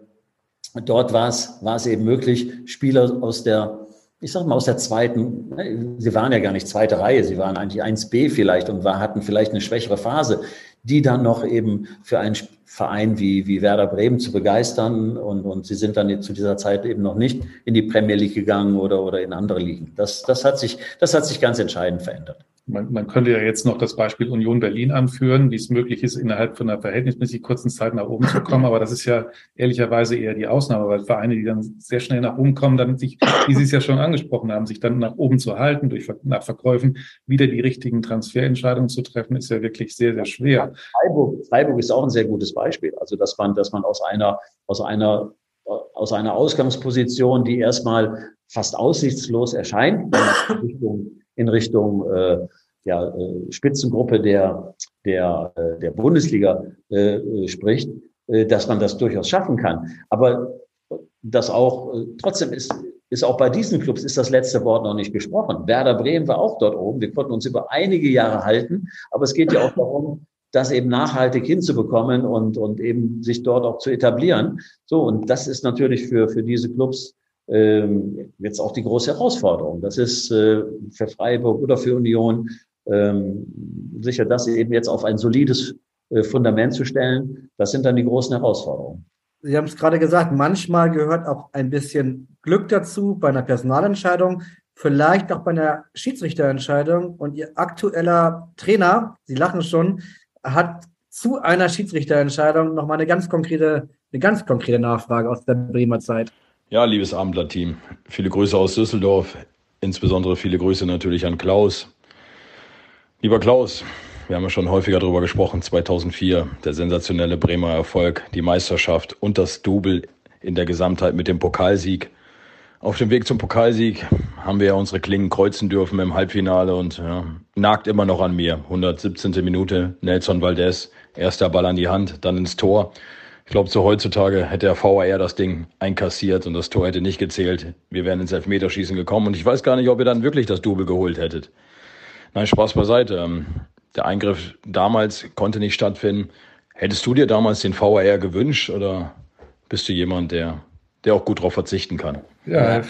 dort war es, war es eben möglich, Spieler aus der, ich sag mal, aus der zweiten, ne, sie waren ja gar nicht zweite Reihe, sie waren eigentlich 1b vielleicht und war, hatten vielleicht eine schwächere Phase, die dann noch eben für einen Verein wie, wie Werder Bremen zu begeistern und, und sie sind dann zu dieser Zeit eben noch nicht in die Premier League gegangen oder, oder in andere Ligen. Das, das, hat sich, das hat sich ganz entscheidend verändert. Man, man könnte ja jetzt noch das Beispiel Union Berlin anführen, wie es möglich ist, innerhalb von einer verhältnismäßig kurzen Zeit nach oben zu kommen. Aber das ist ja ehrlicherweise eher die Ausnahme, weil Vereine, die dann sehr schnell nach oben kommen, dann sich, wie Sie es ja schon angesprochen haben, sich dann nach oben zu halten, durch nach Verkäufen wieder die richtigen Transferentscheidungen zu treffen, ist ja wirklich sehr, sehr schwer. Freiburg, Freiburg ist auch ein sehr gutes Beispiel. Also, dass man, dass man aus einer, aus einer aus einer Ausgangsposition, die erstmal fast aussichtslos erscheint, in Richtung in Richtung äh, ja, äh, Spitzengruppe der, der, äh, der Bundesliga äh, äh, spricht, äh, dass man das durchaus schaffen kann. Aber das auch, äh, trotzdem ist, ist auch bei diesen Clubs ist das letzte Wort noch nicht gesprochen. Werder Bremen war auch dort oben. Wir konnten uns über einige Jahre halten, aber es geht ja auch darum, das eben nachhaltig hinzubekommen und, und eben sich dort auch zu etablieren. So, und das ist natürlich für, für diese Clubs ähm, jetzt auch die große Herausforderung. Das ist äh, für Freiburg oder für Union ähm, sicher, das eben jetzt auf ein solides äh, Fundament zu stellen. Das sind dann die großen Herausforderungen. Sie haben es gerade gesagt, manchmal gehört auch ein bisschen Glück dazu bei einer Personalentscheidung, vielleicht auch bei einer Schiedsrichterentscheidung. Und Ihr aktueller Trainer, Sie lachen schon, hat zu einer Schiedsrichterentscheidung nochmal eine ganz konkrete, eine ganz konkrete Nachfrage aus der Bremer Zeit. Ja, liebes Abendblatt-Team, viele Grüße aus Düsseldorf, insbesondere viele Grüße natürlich an Klaus. Lieber Klaus, wir haben ja schon häufiger darüber gesprochen, 2004, der sensationelle Bremer Erfolg, die Meisterschaft und das Double in der Gesamtheit mit dem Pokalsieg. Auf dem Weg zum Pokalsieg haben wir ja unsere Klingen kreuzen dürfen im Halbfinale und ja, nagt immer noch an mir. 117. Minute, Nelson Valdez, erster Ball an die Hand, dann ins Tor. Ich glaube, so heutzutage hätte der VAR das Ding einkassiert und das Tor hätte nicht gezählt. Wir wären ins Elfmeterschießen gekommen und ich weiß gar nicht, ob ihr dann wirklich das Double geholt hättet. Nein, Spaß beiseite. Ähm, der Eingriff damals konnte nicht stattfinden. Hättest du dir damals den VAR gewünscht oder bist du jemand, der, der auch gut darauf verzichten kann? Ja,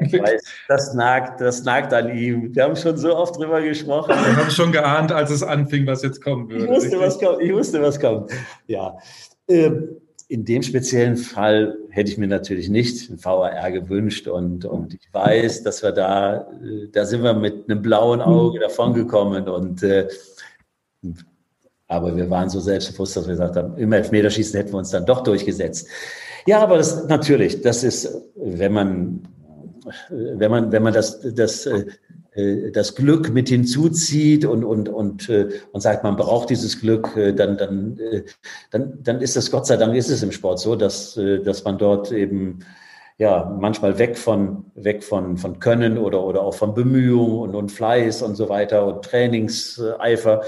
ich weiß, das nagt, das nagt an ihm. Wir haben schon so oft drüber gesprochen. Wir haben schon geahnt, als es anfing, was jetzt kommen würde. Ich wusste, was kommt. Ich wusste, was kommt. Ja. Ähm, in dem speziellen Fall hätte ich mir natürlich nicht ein VAR gewünscht und, und ich weiß, dass wir da, äh, da sind wir mit einem blauen Auge mhm. davongekommen und äh, aber wir waren so selbstbewusst, dass wir gesagt haben, im Elfmeterschießen hätten wir uns dann doch durchgesetzt. Ja, aber das natürlich, das ist, wenn man, wenn man, wenn man das, das, äh, das Glück mit hinzuzieht und, und, und, äh, und sagt, man braucht dieses Glück, äh, dann, dann, dann, dann ist es, Gott sei Dank ist es im Sport so, dass, dass man dort eben ja, manchmal weg von, weg von, von Können oder, oder auch von Bemühungen und, und Fleiß und so weiter und Trainingseifer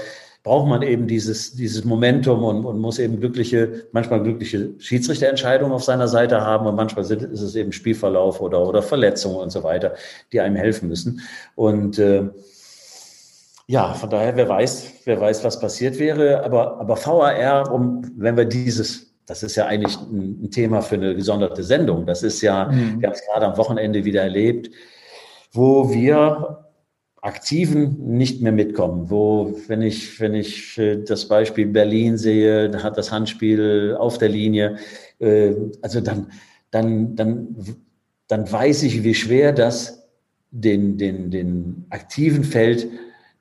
braucht man eben dieses, dieses Momentum und, und muss eben glückliche, manchmal glückliche Schiedsrichterentscheidungen auf seiner Seite haben und manchmal sind, ist es eben Spielverlauf oder, oder Verletzungen und so weiter, die einem helfen müssen. Und äh, ja, von daher, wer weiß, wer weiß, was passiert wäre. Aber, aber VAR, um, wenn wir dieses, das ist ja eigentlich ein, Thema für eine gesonderte Sendung. Das ist ja, mhm. wir haben es gerade am Wochenende wieder erlebt, wo wir Aktiven nicht mehr mitkommen. Wo, wenn ich, wenn ich äh, das Beispiel Berlin sehe, da hat das Handspiel auf der Linie, äh, also dann, dann, dann, dann weiß ich, wie schwer das den, den, den Aktiven fällt,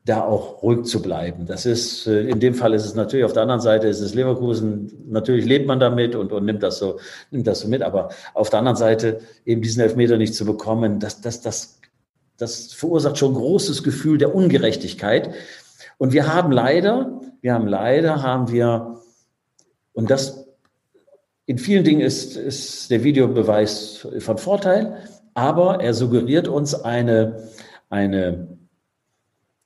da auch ruhig zu bleiben. Das ist, äh, in dem Fall ist es natürlich, auf der anderen Seite ist es Leverkusen, natürlich lebt man damit und, und nimmt das so, nimmt das so mit, aber auf der anderen Seite eben diesen Elfmeter nicht zu bekommen, das, das, das das verursacht schon großes Gefühl der Ungerechtigkeit. Und wir haben leider, wir haben leider, haben wir, und das in vielen Dingen ist, ist der Videobeweis von Vorteil, aber er suggeriert uns eine, eine,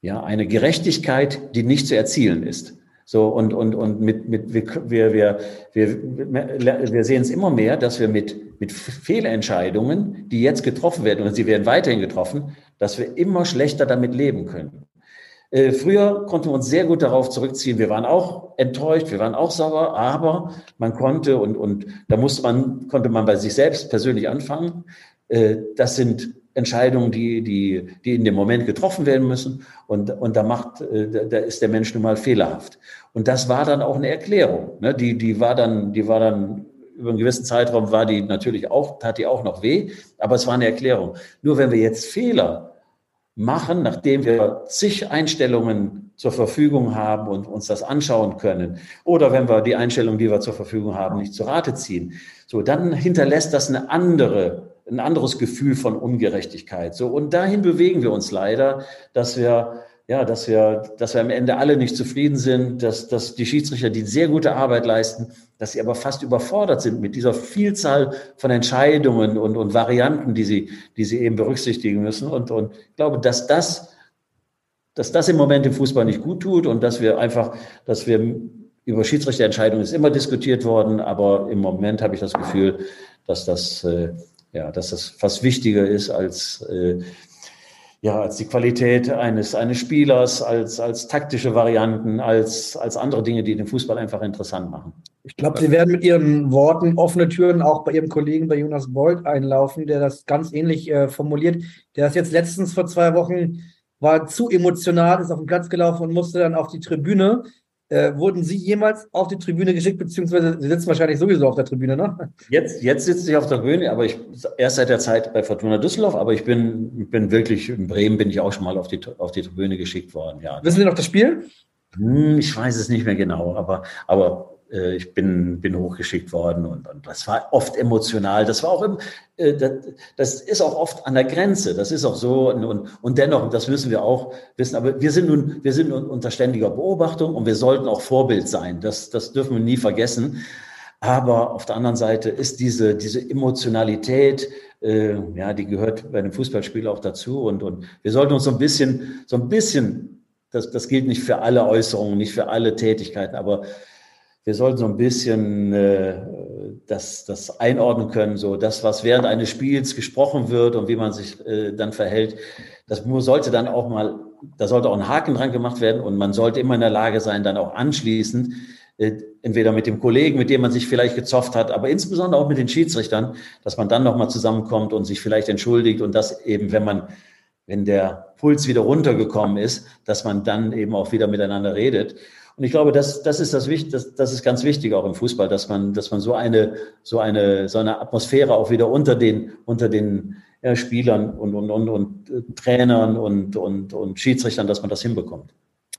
ja, eine Gerechtigkeit, die nicht zu erzielen ist. So, und, und, und mit, mit, wir, wir, wir, wir sehen es immer mehr, dass wir mit, mit Fehlentscheidungen, die jetzt getroffen werden, und sie werden weiterhin getroffen, dass wir immer schlechter damit leben können. Äh, früher konnten wir uns sehr gut darauf zurückziehen. Wir waren auch enttäuscht, wir waren auch sauer, aber man konnte und, und da musste man, konnte man bei sich selbst persönlich anfangen. Äh, das sind Entscheidungen, die, die, die in dem Moment getroffen werden müssen. Und, und da macht, äh, da ist der Mensch nun mal fehlerhaft. Und das war dann auch eine Erklärung. Ne? Die, die war dann, die war dann über einen gewissen Zeitraum war die natürlich auch, tat die auch noch weh, aber es war eine Erklärung. Nur wenn wir jetzt Fehler machen, nachdem wir zig Einstellungen zur Verfügung haben und uns das anschauen können, oder wenn wir die Einstellungen, die wir zur Verfügung haben, nicht zu Rate ziehen, so, dann hinterlässt das eine andere ein anderes Gefühl von Ungerechtigkeit. So, und dahin bewegen wir uns leider, dass wir, ja, dass wir, dass wir am Ende alle nicht zufrieden sind, dass, dass die Schiedsrichter, die sehr gute Arbeit leisten, dass sie aber fast überfordert sind mit dieser Vielzahl von Entscheidungen und, und Varianten, die sie, die sie eben berücksichtigen müssen. Und, und ich glaube, dass das, dass das im Moment im Fußball nicht gut tut und dass wir einfach, dass wir über Schiedsrichterentscheidungen ist immer diskutiert worden, aber im Moment habe ich das Gefühl, dass das äh, ja, dass das fast wichtiger ist als, äh, ja, als die Qualität eines, eines Spielers, als, als taktische Varianten, als, als andere Dinge, die den Fußball einfach interessant machen. Ich glaube, Sie werden mit Ihren Worten offene Türen auch bei Ihrem Kollegen bei Jonas Bolt einlaufen, der das ganz ähnlich äh, formuliert. Der ist jetzt letztens vor zwei Wochen war zu emotional, ist auf den Platz gelaufen und musste dann auf die Tribüne. Äh, wurden Sie jemals auf die Tribüne geschickt, beziehungsweise Sie sitzen wahrscheinlich sowieso auf der Tribüne, ne? Jetzt, jetzt sitze ich auf der Tribüne, aber ich erst seit der Zeit bei Fortuna Düsseldorf, aber ich bin, bin wirklich, in Bremen bin ich auch schon mal auf die, auf die Tribüne geschickt worden, ja. Wissen Sie noch das Spiel? Hm, ich weiß es nicht mehr genau, aber, aber äh, ich bin, bin hochgeschickt worden und, und das war oft emotional. Das war auch im, äh, das, das ist auch oft an der Grenze. Das ist auch so und, und, und dennoch, das müssen wir auch wissen, aber wir sind nun, wir sind nun unter ständiger Beobachtung und wir sollten auch Vorbild sein. Das, das dürfen wir nie vergessen. Aber auf der anderen Seite ist diese, diese Emotionalität, äh, ja, die gehört bei einem Fußballspiel auch dazu. Und, und wir sollten uns so ein bisschen, so ein bisschen, das, das gilt nicht für alle Äußerungen, nicht für alle Tätigkeiten, aber wir sollten so ein bisschen äh, das, das einordnen können, so das, was während eines Spiels gesprochen wird und wie man sich äh, dann verhält, das sollte dann auch mal, da sollte auch ein Haken dran gemacht werden und man sollte immer in der Lage sein, dann auch anschließend äh, entweder mit dem Kollegen, mit dem man sich vielleicht gezofft hat, aber insbesondere auch mit den Schiedsrichtern, dass man dann nochmal zusammenkommt und sich vielleicht entschuldigt und das eben, wenn man, wenn der Puls wieder runtergekommen ist, dass man dann eben auch wieder miteinander redet. Und ich glaube, das, das ist das wichtig, das, das ist ganz wichtig auch im Fußball, dass man, dass man so eine, so eine, so eine Atmosphäre auch wieder unter den, unter den ja, Spielern und, und, und, und äh, Trainern und, und, und Schiedsrichtern, dass man das hinbekommt.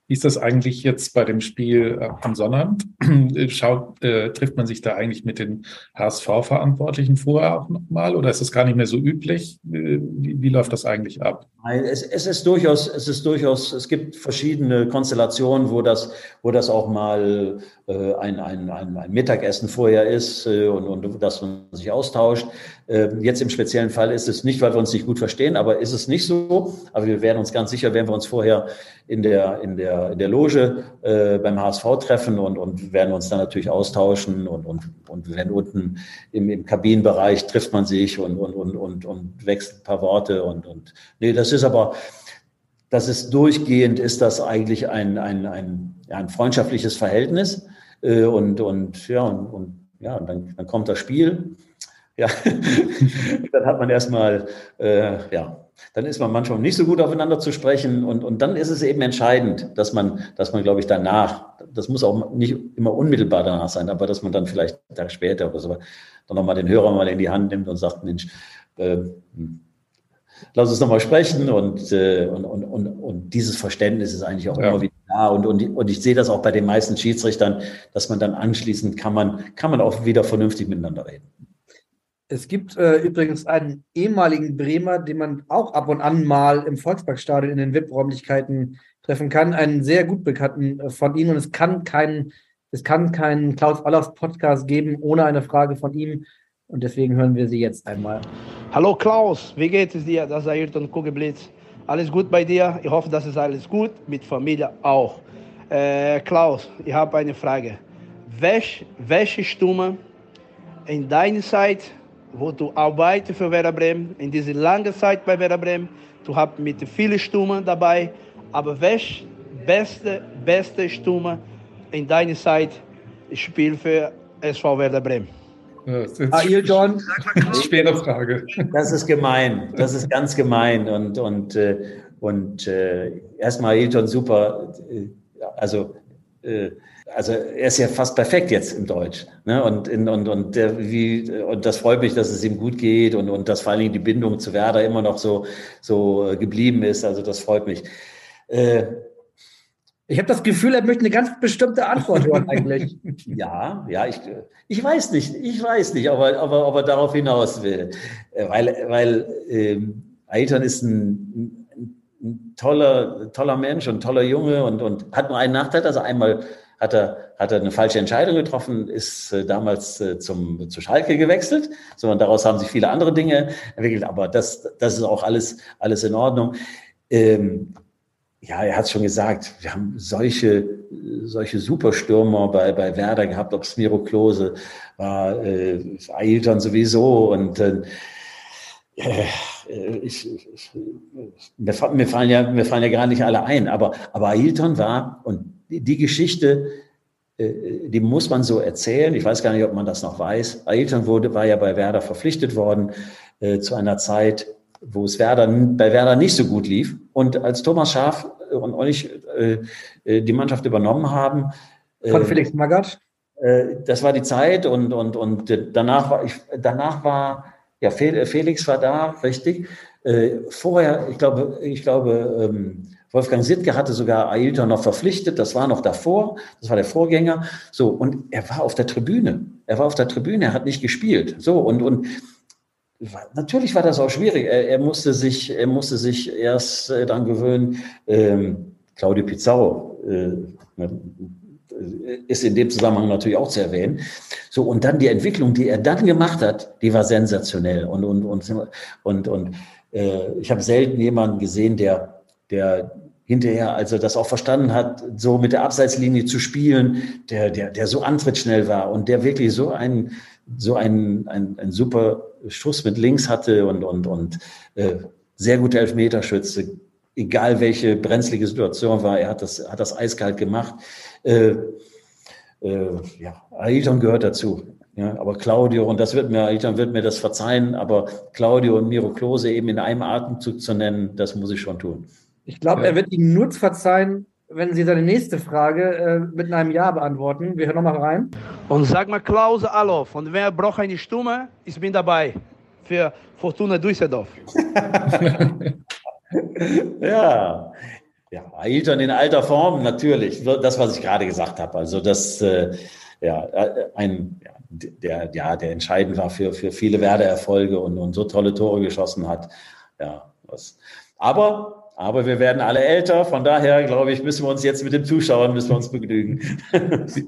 Wie ist das eigentlich jetzt bei dem Spiel äh, am Sonnabend? Schaut, äh, trifft man sich da eigentlich mit den HSV-Verantwortlichen vorher auch nochmal oder ist das gar nicht mehr so üblich? Wie, wie läuft das eigentlich ab? Es, es, ist durchaus, es ist durchaus, es gibt verschiedene Konstellationen, wo das, wo das auch mal äh, ein, ein, ein, ein Mittagessen vorher ist äh, und, und dass man sich austauscht. Äh, jetzt im speziellen Fall ist es nicht, weil wir uns nicht gut verstehen, aber ist es nicht so. Aber wir werden uns ganz sicher, wenn wir uns vorher in der, in der, in der Loge äh, beim HSV treffen und, und werden uns dann natürlich austauschen und, und, und werden unten im, im Kabinenbereich trifft man sich und, und, und, und, und wechselt ein paar Worte und, und nee, das ist aber, das ist durchgehend, ist das eigentlich ein, ein, ein, ein freundschaftliches Verhältnis äh, und, und ja, und, und ja, und dann, dann kommt das Spiel. Ja, dann hat man erstmal, äh, ja, dann ist man manchmal nicht so gut aufeinander zu sprechen und, und dann ist es eben entscheidend, dass man, dass man, glaube ich, danach, das muss auch nicht immer unmittelbar danach sein, aber dass man dann vielleicht einen Tag später oder so, dann nochmal den Hörer mal in die Hand nimmt und sagt, Mensch, äh, lass uns nochmal sprechen und, äh, und, und, und, und dieses Verständnis ist eigentlich auch ja. immer wieder da und, und, und ich sehe das auch bei den meisten Schiedsrichtern, dass man dann anschließend kann man, kann man auch wieder vernünftig miteinander reden. Es gibt äh, übrigens einen ehemaligen Bremer, den man auch ab und an mal im Volksparkstadion in den VIP-Räumlichkeiten treffen kann. Einen sehr gut bekannten äh, von Ihnen. Und es kann keinen, es Klaus Allers Podcast geben ohne eine Frage von ihm. Und deswegen hören wir sie jetzt einmal. Hallo Klaus, wie geht es dir? Das ist Ayrton Kugelblitz. Alles gut bei dir? Ich hoffe, das ist alles gut. Mit Familie auch. Äh, Klaus, ich habe eine Frage. Welche, welche Stimme in deiner Zeit wo du arbeitest für Werder Bremen, in dieser langen Zeit bei Werder Bremen. Du hast mit vielen Stimmen dabei, aber welche beste, beste Stimme in deiner Zeit spielt für SV Werder Bremen? Ailton. Schwere Frage. Das ist gemein. Das ist ganz gemein. Und, und, äh, und äh, erstmal Ailton super. Äh, also äh, also er ist ja fast perfekt jetzt im Deutsch. Ne? Und, in, und, und, der, wie, und das freut mich, dass es ihm gut geht und, und dass vor allen Dingen die Bindung zu Werder immer noch so, so äh, geblieben ist. Also das freut mich. Äh, ich habe das Gefühl, er möchte eine ganz bestimmte Antwort hören eigentlich. ja, ja, ich, ich weiß nicht, ich weiß nicht, aber, aber, aber darauf hinaus will. Äh, weil, weil ähm, Aiton ist ein, ein toller, toller Mensch und toller Junge und, und hat nur einen Nachteil, dass er einmal hat er, hat er eine falsche Entscheidung getroffen, ist äh, damals äh, zum, zu Schalke gewechselt. So, und daraus haben sich viele andere Dinge entwickelt, aber das, das ist auch alles, alles in Ordnung. Ähm, ja, er hat es schon gesagt, wir haben solche, solche Superstürmer bei, bei Werder gehabt, ob Smiro Klose war, äh, Ailton sowieso und äh, äh ich, ich, mir, fallen ja, mir fallen ja gar nicht alle ein, aber, aber Ailton war, und die Geschichte, äh, die muss man so erzählen. Ich weiß gar nicht, ob man das noch weiß. Ailton wurde, war ja bei Werder verpflichtet worden äh, zu einer Zeit, wo es Werder, bei Werder nicht so gut lief. Und als Thomas Schaaf und ich äh, äh, die Mannschaft übernommen haben. Von äh, Felix Magath? Äh, das war die Zeit und, und, und danach war ich, danach war, ja, Felix war da, richtig. Vorher, ich glaube, ich glaube, ähm, Wolfgang Sittke hatte sogar Ailton noch verpflichtet, das war noch davor, das war der Vorgänger. So, und er war auf der Tribüne. Er war auf der Tribüne, er hat nicht gespielt. So, und, und natürlich war das auch schwierig. Er, er musste sich, er musste sich erst äh, dann gewöhnen. Ähm, Claudio Pizarro äh, ne, ist in dem Zusammenhang natürlich auch zu erwähnen. So, und dann die Entwicklung, die er dann gemacht hat, die war sensationell. Und, und, und, und, und äh, ich habe selten jemanden gesehen, der der hinterher, also das auch verstanden hat, so mit der Abseitslinie zu spielen, der, der, der so antrittsschnell war und der wirklich so ein, so ein, ein, ein super Schuss mit links hatte und, und, und äh, sehr gute Elfmeterschütze, egal welche brenzlige Situation war, er hat das, hat das eiskalt gemacht. Äh, äh, ja, Ailton gehört dazu. Ja, aber Claudio, und das wird mir, Ailton wird mir das verzeihen, aber Claudio und Miro Klose eben in einem Atemzug zu nennen, das muss ich schon tun. Ich glaube, ja. er wird Ihnen nur verzeihen, wenn Sie seine nächste Frage äh, mit einem Ja beantworten. Wir hören nochmal rein. Und sag mal Klause Alof, und wer braucht eine Stimme, ich bin dabei für Fortuna Düsseldorf. ja, ja, Ailton in alter Form, natürlich. Das, was ich gerade gesagt habe. Also, das, äh, ja, äh, ein, ja, der, ja, der entscheidend war für, für viele Werder-Erfolge und, und so tolle Tore geschossen hat. Ja, was. Aber aber wir werden alle älter, von daher glaube ich, müssen wir uns jetzt mit den Zuschauern müssen wir uns begnügen.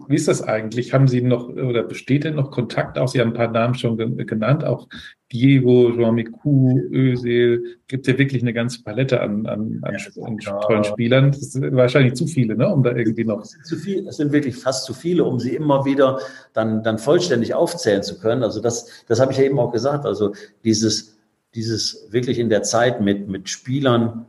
Wie ist das eigentlich? Haben Sie noch oder besteht denn noch Kontakt? Auch Sie haben ein paar Namen schon genannt, auch Diego, Jean Micou, Özil. Gibt ja wirklich eine ganze Palette an, an, an, an ja. tollen Spielern. Das sind wahrscheinlich zu viele, ne? um da irgendwie noch. Es sind, zu viel, es sind wirklich fast zu viele, um sie immer wieder dann, dann vollständig aufzählen zu können. Also das, das habe ich ja eben auch gesagt. Also dieses, dieses wirklich in der Zeit mit, mit Spielern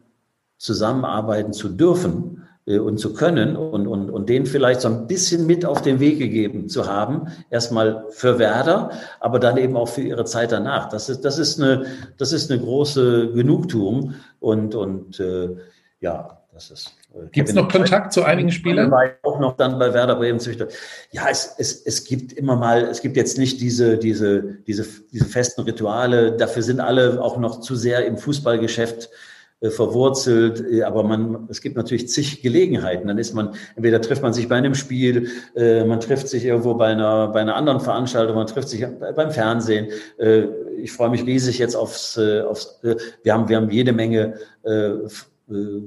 zusammenarbeiten zu dürfen und zu können und, und, und den vielleicht so ein bisschen mit auf den Weg gegeben zu haben. Erstmal für Werder, aber dann eben auch für ihre Zeit danach. Das ist, das ist, eine, das ist eine große Genugtuung und, und äh, ja, das ist. Äh, gibt es noch Kontakt zu einigen Spielern? War auch noch dann bei Werder Bremen Züchter. Ja, es, es, es gibt immer mal, es gibt jetzt nicht diese, diese, diese, diese festen Rituale. Dafür sind alle auch noch zu sehr im Fußballgeschäft äh, verwurzelt, äh, aber man, es gibt natürlich zig Gelegenheiten. Dann ist man, entweder trifft man sich bei einem Spiel, äh, man trifft sich irgendwo bei einer, bei einer anderen Veranstaltung, man trifft sich beim Fernsehen. ich freue mich riesig jetzt aufs, aufs wir haben, wir haben jede Menge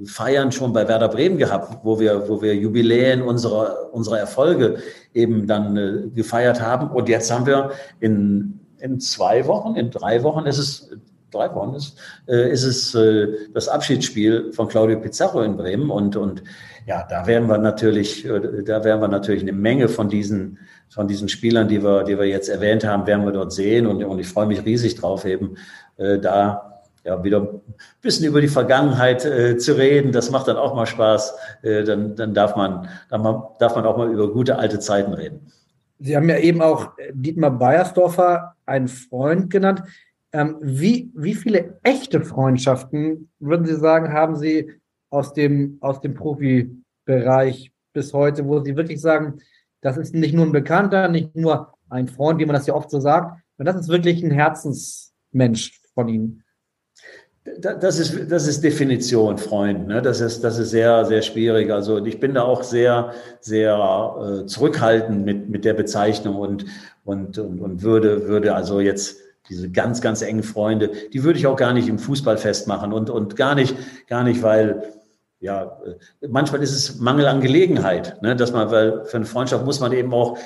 Feiern schon bei Werder Bremen gehabt, wo wir, wo wir Jubiläen unserer, unserer Erfolge eben dann gefeiert haben. Und jetzt haben wir in, in zwei Wochen, in drei Wochen ist es drei Wochen ist, äh, ist es äh, das Abschiedsspiel von Claudio Pizarro in Bremen und, und ja, da werden wir natürlich, äh, da werden wir natürlich eine Menge von diesen, von diesen Spielern, die wir, die wir jetzt erwähnt haben, werden wir dort sehen und, und ich freue mich riesig drauf, eben äh, da ja, wieder ein bisschen über die Vergangenheit äh, zu reden. Das macht dann auch mal Spaß. Äh, dann, dann, darf man, dann darf man auch mal über gute alte Zeiten reden. Sie haben ja eben auch Dietmar Beiersdorfer einen Freund genannt. Ähm, wie, wie viele echte Freundschaften, würden Sie sagen, haben Sie aus dem, aus dem Profibereich bis heute, wo Sie wirklich sagen, das ist nicht nur ein Bekannter, nicht nur ein Freund, wie man das ja oft so sagt, sondern das ist wirklich ein Herzensmensch von Ihnen? Das ist, das ist Definition, Freund. Ne? Das, ist, das ist sehr, sehr schwierig. Also ich bin da auch sehr, sehr äh, zurückhaltend mit, mit der Bezeichnung und, und, und, und würde, würde also jetzt diese ganz, ganz engen Freunde, die würde ich auch gar nicht im Fußball festmachen und, und gar nicht, gar nicht, weil, ja, äh, manchmal ist es Mangel an Gelegenheit, ne, dass man, weil für eine Freundschaft muss man eben auch,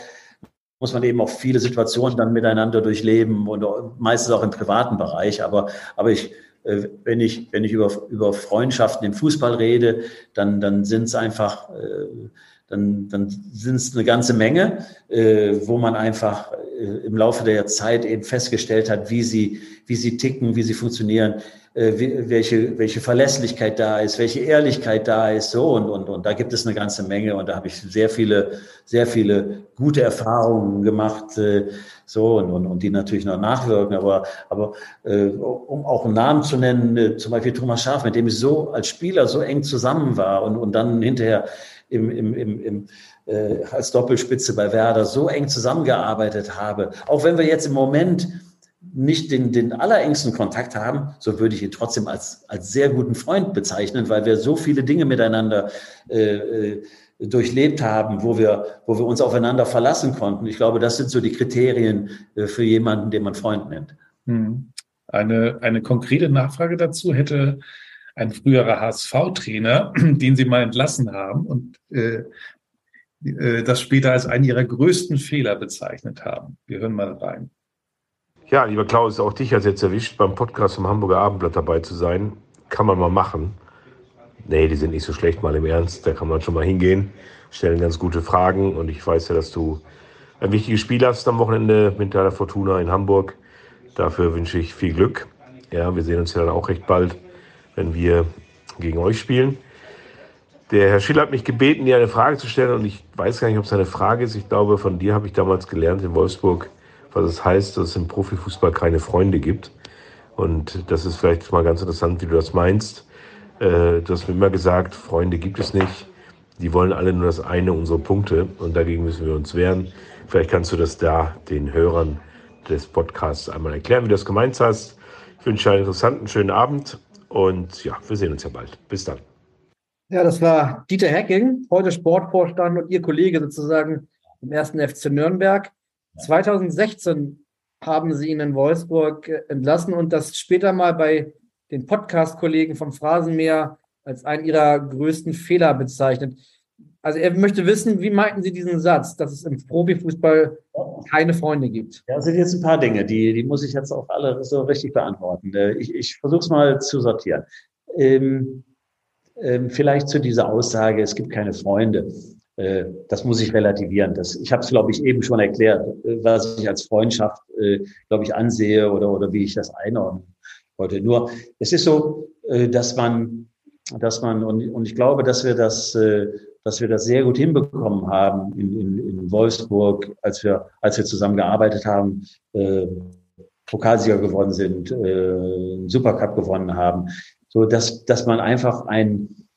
muss man eben auch viele Situationen dann miteinander durchleben und meistens auch im privaten Bereich. Aber, aber ich, äh, wenn ich, wenn ich über, über Freundschaften im Fußball rede, dann, dann sind es einfach, äh, dann, dann sind es eine ganze Menge, äh, wo man einfach äh, im Laufe der Zeit eben festgestellt hat, wie sie, wie sie ticken, wie sie funktionieren, äh, wie, welche, welche Verlässlichkeit da ist, welche Ehrlichkeit da ist, so und, und, und. Da gibt es eine ganze Menge und da habe ich sehr viele, sehr viele gute Erfahrungen gemacht, äh, so und, und, und die natürlich noch nachwirken, aber, aber äh, um auch einen Namen zu nennen, äh, zum Beispiel Thomas Schaf, mit dem ich so als Spieler so eng zusammen war und, und dann hinterher im, im, im, im, äh, als Doppelspitze bei Werder so eng zusammengearbeitet habe. Auch wenn wir jetzt im Moment nicht den, den allerengsten Kontakt haben, so würde ich ihn trotzdem als, als sehr guten Freund bezeichnen, weil wir so viele Dinge miteinander äh, äh durchlebt haben, wo wir, wo wir uns aufeinander verlassen konnten. Ich glaube, das sind so die Kriterien äh, für jemanden, den man Freund nennt. Hm. Eine, eine konkrete Nachfrage dazu hätte ein früherer HSV-Trainer, den Sie mal entlassen haben und äh, äh, das später als einen Ihrer größten Fehler bezeichnet haben. Wir hören mal rein. Ja, lieber Klaus, auch dich hat jetzt erwischt, beim Podcast vom Hamburger Abendblatt dabei zu sein. Kann man mal machen. Nee, die sind nicht so schlecht, mal im Ernst. Da kann man schon mal hingehen, stellen ganz gute Fragen. Und ich weiß ja, dass du ein wichtiges Spiel hast am Wochenende mit deiner Fortuna in Hamburg. Dafür wünsche ich viel Glück. Ja, wir sehen uns ja dann auch recht bald, wenn wir gegen euch spielen. Der Herr Schiller hat mich gebeten, dir eine Frage zu stellen und ich weiß gar nicht, ob es eine Frage ist. Ich glaube, von dir habe ich damals gelernt in Wolfsburg, was es heißt, dass es im Profifußball keine Freunde gibt. Und das ist vielleicht mal ganz interessant, wie du das meinst. Äh, du hast mir immer gesagt, Freunde gibt es nicht. Die wollen alle nur das eine, unsere Punkte. Und dagegen müssen wir uns wehren. Vielleicht kannst du das da den Hörern des Podcasts einmal erklären, wie du das gemeint hast. Ich wünsche einen interessanten, schönen Abend und ja, wir sehen uns ja bald. Bis dann. Ja, das war Dieter Hecking, heute Sportvorstand und Ihr Kollege sozusagen im ersten FC Nürnberg. 2016 haben Sie ihn in Wolfsburg entlassen und das später mal bei den Podcast-Kollegen vom Phrasenmeer als einen Ihrer größten Fehler bezeichnet. Also er möchte wissen, wie meinten Sie diesen Satz, dass es im Profifußball keine Freunde gibt? Ja, das sind jetzt ein paar Dinge, die, die muss ich jetzt auch alle so richtig beantworten. Äh, ich, ich versuche es mal zu sortieren. Ähm, ähm, vielleicht zu dieser Aussage, es gibt keine Freunde. Äh, das muss ich relativieren. Das, ich habe es, glaube ich, eben schon erklärt, äh, was ich als Freundschaft, äh, glaube ich, ansehe oder, oder wie ich das einordne heute. Nur, es ist so, äh, dass man, dass man, und, und ich glaube, dass wir das, äh, dass wir das sehr gut hinbekommen haben in, in, in Wolfsburg, als wir, als wir zusammen gearbeitet haben, äh, Pokalsieger geworden sind, äh, Supercup gewonnen haben, so dass, dass man einfach ein,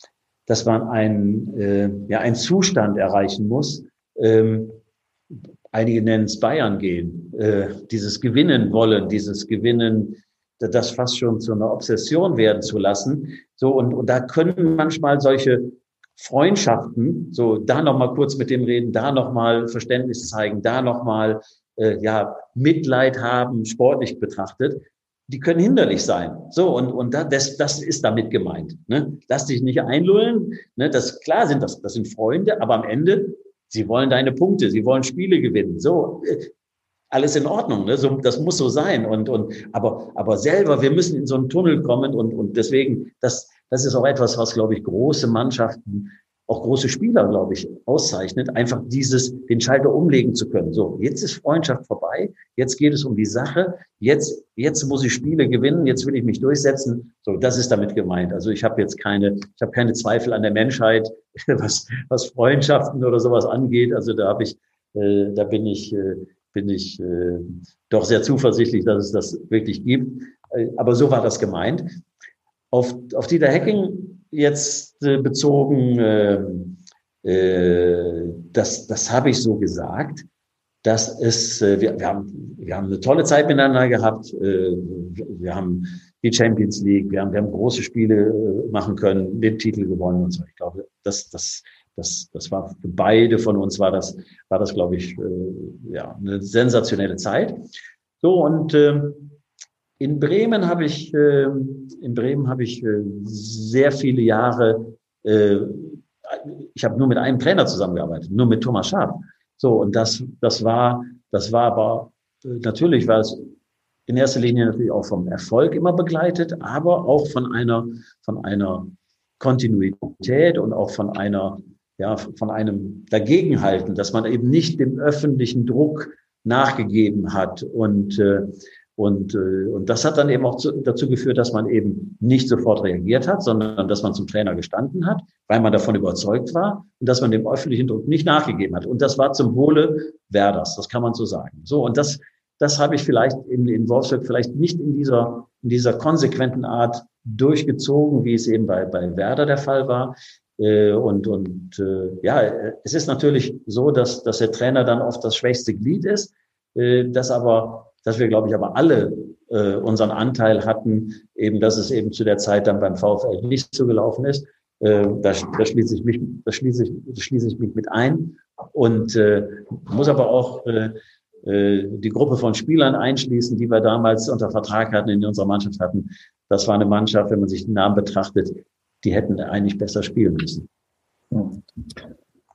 dass man ein, äh, ja, einen Zustand erreichen muss. Ähm, einige nennen es Bayern gehen, äh, dieses Gewinnen wollen, dieses Gewinnen, das fast schon zu einer Obsession werden zu lassen. So und, und da können manchmal solche Freundschaften, so da noch mal kurz mit dem reden, da noch mal Verständnis zeigen, da noch mal äh, ja Mitleid haben, sportlich betrachtet, die können hinderlich sein. So, und, und das, das ist damit gemeint. Ne? Lass dich nicht einlullen. Ne? Das, klar sind das, das sind Freunde, aber am Ende, sie wollen deine Punkte, sie wollen Spiele gewinnen. So, äh, alles in Ordnung. Ne? So, das muss so sein. Und, und, aber, aber selber, wir müssen in so einen Tunnel kommen und, und deswegen, das, das ist auch etwas, was, glaube ich, große Mannschaften auch große Spieler, glaube ich, auszeichnet, einfach dieses, den Schalter umlegen zu können. So, jetzt ist Freundschaft vorbei, jetzt geht es um die Sache, jetzt, jetzt muss ich Spiele gewinnen, jetzt will ich mich durchsetzen. So, das ist damit gemeint. Also ich habe jetzt keine, ich habe keine Zweifel an der Menschheit, was, was Freundschaften oder sowas angeht. Also da habe ich, äh, da bin ich, äh, bin ich äh, doch sehr zuversichtlich, dass es das wirklich gibt. Äh, aber so war das gemeint. Auf, auf Dieter Hacking jetzt äh, bezogen, äh, äh, das, das habe ich so gesagt, dass es, äh, wir, wir, haben, wir haben eine tolle Zeit miteinander gehabt, äh, wir haben die Champions League, wir haben, wir haben große Spiele äh, machen können, den Titel gewonnen und so. Ich glaube, das, das, das, das war für beide von uns war das, war das, glaube ich, äh, ja, eine sensationelle Zeit. So und äh, in Bremen habe ich, äh, in Bremen habe ich äh, sehr viele Jahre, äh, ich habe nur mit einem Trainer zusammengearbeitet, nur mit Thomas Schaaf. So, und das, das war, das war aber, äh, natürlich war es in erster Linie natürlich auch vom Erfolg immer begleitet, aber auch von einer, von einer Kontinuität und auch von einer, ja, von einem Dagegenhalten, dass man eben nicht dem öffentlichen Druck nachgegeben hat und äh, und, äh, und das hat dann eben auch zu, dazu geführt, dass man eben nicht sofort reagiert hat, sondern dass man zum Trainer gestanden hat, weil man davon überzeugt war und dass man dem öffentlichen Druck nicht nachgegeben hat. Und das war zum Wohle Werders, das kann man so sagen. So, und das, das habe ich vielleicht in, in Wolfsburg vielleicht nicht in dieser, in dieser konsequenten Art durchgezogen, wie es eben bei, bei Werder der Fall war. Äh, und, und äh, ja, es ist natürlich so, dass, dass der Trainer dann oft das schwächste Glied ist, äh, das aber dass wir, glaube ich, aber alle äh, unseren Anteil hatten, eben, dass es eben zu der Zeit dann beim VfL nicht so gelaufen ist. Äh, da, da schließe ich mich, da schließe ich, da schließe ich mich mit ein und äh, muss aber auch äh, äh, die Gruppe von Spielern einschließen, die wir damals unter Vertrag hatten, in unserer Mannschaft hatten. Das war eine Mannschaft, wenn man sich den Namen betrachtet, die hätten eigentlich besser spielen müssen.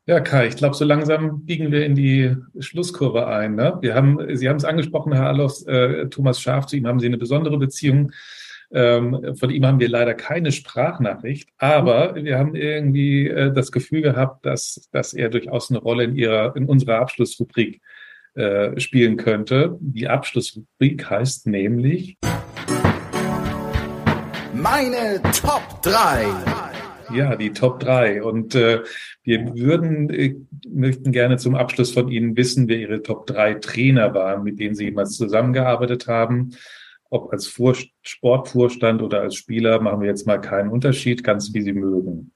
Ja, Kai, ich glaube, so langsam biegen wir in die Schlusskurve ein. Ne? Wir haben, Sie haben es angesprochen, Herr Alofs, äh, Thomas Schaf, zu ihm haben Sie eine besondere Beziehung. Ähm, von ihm haben wir leider keine Sprachnachricht, aber wir haben irgendwie äh, das Gefühl gehabt, dass, dass er durchaus eine Rolle in, ihrer, in unserer Abschlussrubrik äh, spielen könnte. Die Abschlussrubrik heißt nämlich Meine Top 3. Ja, die Top 3. Und äh, wir würden, äh, möchten gerne zum Abschluss von Ihnen wissen, wer Ihre Top 3 Trainer waren, mit denen Sie jemals zusammengearbeitet haben. Ob als Vor Sportvorstand oder als Spieler, machen wir jetzt mal keinen Unterschied, ganz wie Sie mögen.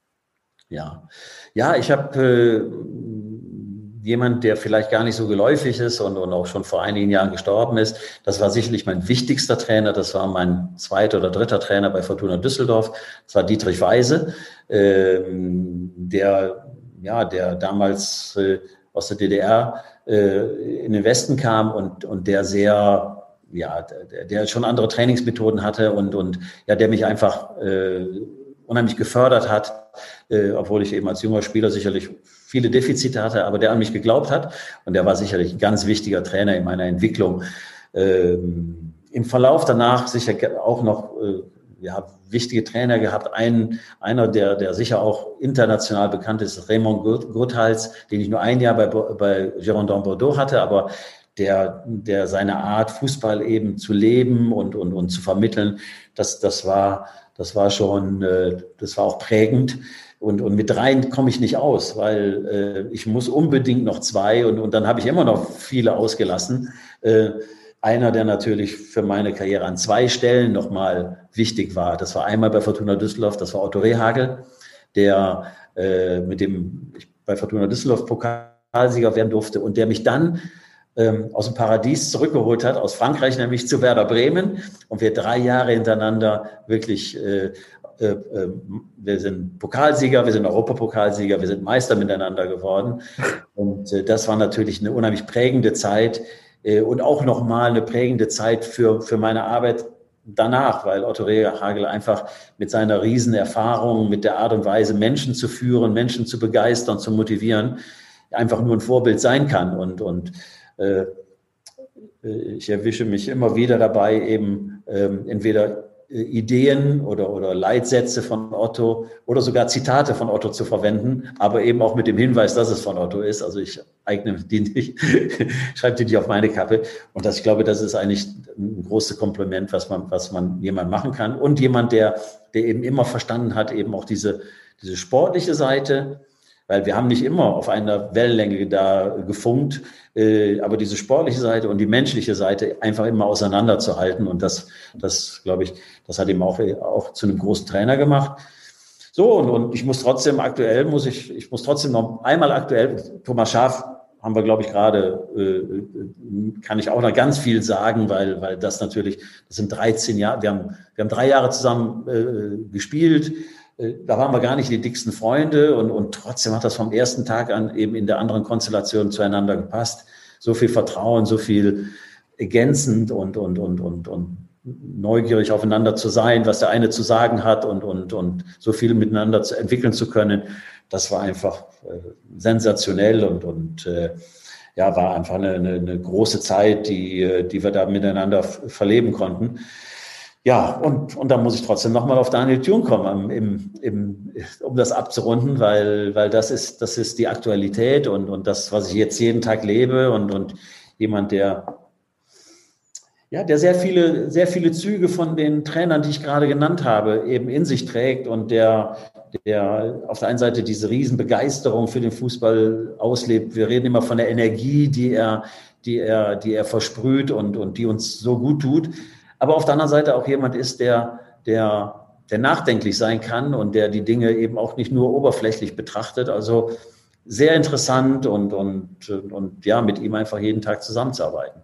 Ja, ja, ich habe äh, jemand, der vielleicht gar nicht so geläufig ist und, und auch schon vor einigen Jahren gestorben ist. Das war sicherlich mein wichtigster Trainer. Das war mein zweiter oder dritter Trainer bei Fortuna Düsseldorf. Das war Dietrich Weise, ähm, der, ja, der damals äh, aus der DDR äh, in den Westen kam und, und der sehr ja, der, der schon andere Trainingsmethoden hatte und, und ja, der mich einfach äh, unheimlich gefördert hat, äh, obwohl ich eben als junger Spieler sicherlich viele Defizite hatte, aber der an mich geglaubt hat und der war sicherlich ein ganz wichtiger Trainer in meiner Entwicklung. Ähm, Im Verlauf danach sicher auch noch äh, ja, wichtige Trainer gehabt. Ein, einer, der, der sicher auch international bekannt ist, Raymond Gurthals, den ich nur ein Jahr bei, bei Girondin Bordeaux hatte, aber der, der seine Art, Fußball eben zu leben und, und, und zu vermitteln, das, das, war, das war schon, äh, das war auch prägend. Und, und mit dreien komme ich nicht aus, weil äh, ich muss unbedingt noch zwei und, und dann habe ich immer noch viele ausgelassen. Äh, einer, der natürlich für meine Karriere an zwei Stellen nochmal wichtig war, das war einmal bei Fortuna Düsseldorf, das war Otto Rehagel, der äh, mit dem ich bei Fortuna Düsseldorf Pokalsieger werden durfte und der mich dann ähm, aus dem Paradies zurückgeholt hat, aus Frankreich, nämlich zu Werder Bremen. Und wir drei Jahre hintereinander wirklich, äh, äh, äh, wir sind Pokalsieger, wir sind Europapokalsieger, wir sind Meister miteinander geworden. Und äh, das war natürlich eine unheimlich prägende Zeit und auch nochmal eine prägende Zeit für, für meine Arbeit danach, weil Otto Rehagel einfach mit seiner Riesenerfahrung, mit der Art und Weise, Menschen zu führen, Menschen zu begeistern, zu motivieren, einfach nur ein Vorbild sein kann. Und, und äh, ich erwische mich immer wieder dabei, eben ähm, entweder Ideen oder, oder Leitsätze von Otto oder sogar Zitate von Otto zu verwenden, aber eben auch mit dem Hinweis, dass es von Otto ist. Also ich eigne die nicht, schreibe die nicht auf meine Kappe. Und das, ich glaube, das ist eigentlich ein großes Kompliment, was man, was man jemand machen kann. Und jemand, der, der eben immer verstanden hat, eben auch diese, diese sportliche Seite, weil wir haben nicht immer auf einer Wellenlänge da gefunkt, äh, aber diese sportliche Seite und die menschliche Seite einfach immer auseinanderzuhalten und das, das glaube ich, das hat ihm auch, auch zu einem großen Trainer gemacht. So, und, und ich muss trotzdem aktuell, muss ich, ich muss trotzdem noch einmal aktuell, Thomas Schaaf haben wir, glaube ich, gerade, äh, kann ich auch noch ganz viel sagen, weil, weil das natürlich, das sind 13 Jahre, wir haben, wir haben drei Jahre zusammen äh, gespielt, äh, da waren wir gar nicht die dicksten Freunde und, und trotzdem hat das vom ersten Tag an eben in der anderen Konstellation zueinander gepasst. So viel Vertrauen, so viel ergänzend und, und, und, und, und neugierig aufeinander zu sein, was der eine zu sagen hat und, und, und so viel miteinander zu entwickeln zu können. Das war einfach äh, sensationell und, und äh, ja, war einfach eine, eine, eine große Zeit, die, äh, die wir da miteinander verleben konnten. Ja, und, und dann muss ich trotzdem nochmal auf Daniel Thune kommen, im, im, um das abzurunden, weil, weil das, ist, das ist die Aktualität und, und das, was ich jetzt jeden Tag lebe und, und jemand, der, ja, der sehr viele, sehr viele Züge von den Trainern, die ich gerade genannt habe, eben in sich trägt und der, der auf der einen Seite diese Riesenbegeisterung für den Fußball auslebt. Wir reden immer von der Energie, die er, die er, die er versprüht und, und die uns so gut tut aber auf der anderen Seite auch jemand ist, der, der, der nachdenklich sein kann und der die Dinge eben auch nicht nur oberflächlich betrachtet. Also sehr interessant und, und, und ja, mit ihm einfach jeden Tag zusammenzuarbeiten.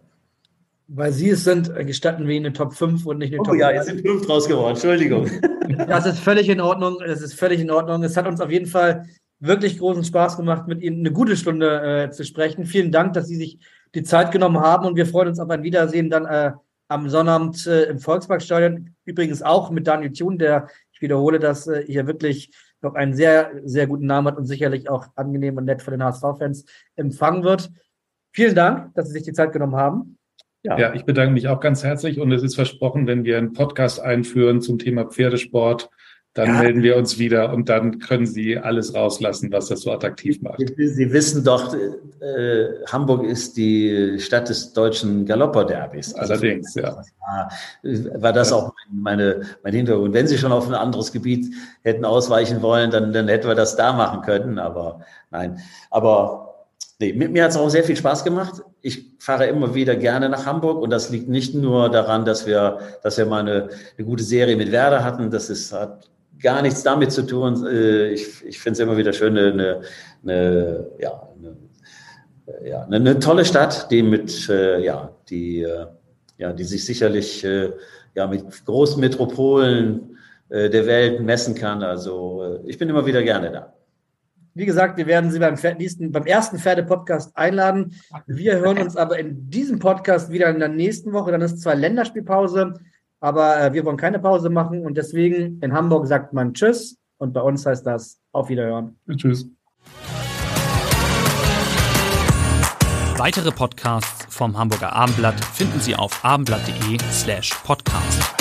Weil Sie es sind, gestatten wir Ihnen eine Top 5 und nicht eine oh, Top 5. ja, jetzt sind fünf draus geworden, Entschuldigung. Das ist völlig in Ordnung, das ist völlig in Ordnung. Es hat uns auf jeden Fall wirklich großen Spaß gemacht, mit Ihnen eine gute Stunde äh, zu sprechen. Vielen Dank, dass Sie sich die Zeit genommen haben und wir freuen uns auf ein Wiedersehen dann äh, am Sonnabend äh, im Volksparkstadion. Übrigens auch mit Daniel Thun, der, ich wiederhole das, äh, hier wirklich noch einen sehr, sehr guten Namen hat und sicherlich auch angenehm und nett für den HSV-Fans empfangen wird. Vielen Dank, dass Sie sich die Zeit genommen haben. Ja. ja, ich bedanke mich auch ganz herzlich und es ist versprochen, wenn wir einen Podcast einführen zum Thema Pferdesport, dann ja. melden wir uns wieder und dann können Sie alles rauslassen, was das so attraktiv macht. Sie wissen doch, äh, Hamburg ist die Stadt des deutschen Galopperderbys. Also Allerdings, ja. War, war das ja. auch meine, mein Hintergrund. Wenn Sie schon auf ein anderes Gebiet hätten ausweichen wollen, dann, dann hätten wir das da machen können. Aber nein, aber nee, mit mir hat es auch sehr viel Spaß gemacht. Ich fahre immer wieder gerne nach Hamburg und das liegt nicht nur daran, dass wir, dass wir mal eine, eine gute Serie mit Werder hatten. Das ist, hat gar nichts damit zu tun. Äh, ich, ich finde es immer wieder schön, eine, eine, ja, eine, ja, eine, tolle Stadt, die mit, äh, ja, die, äh, ja, die sich sicherlich ja, mit großen Metropolen der Welt messen kann. Also ich bin immer wieder gerne da. Wie gesagt, wir werden Sie beim, nächsten, beim ersten Pferde-Podcast einladen. Wir hören uns aber in diesem Podcast wieder in der nächsten Woche. Dann ist zwar Länderspielpause. Aber äh, wir wollen keine Pause machen und deswegen in Hamburg sagt man Tschüss und bei uns heißt das Auf Wiederhören. Tschüss. Weitere Podcasts vom Hamburger Abendblatt finden Sie auf abendblatt.de slash podcast.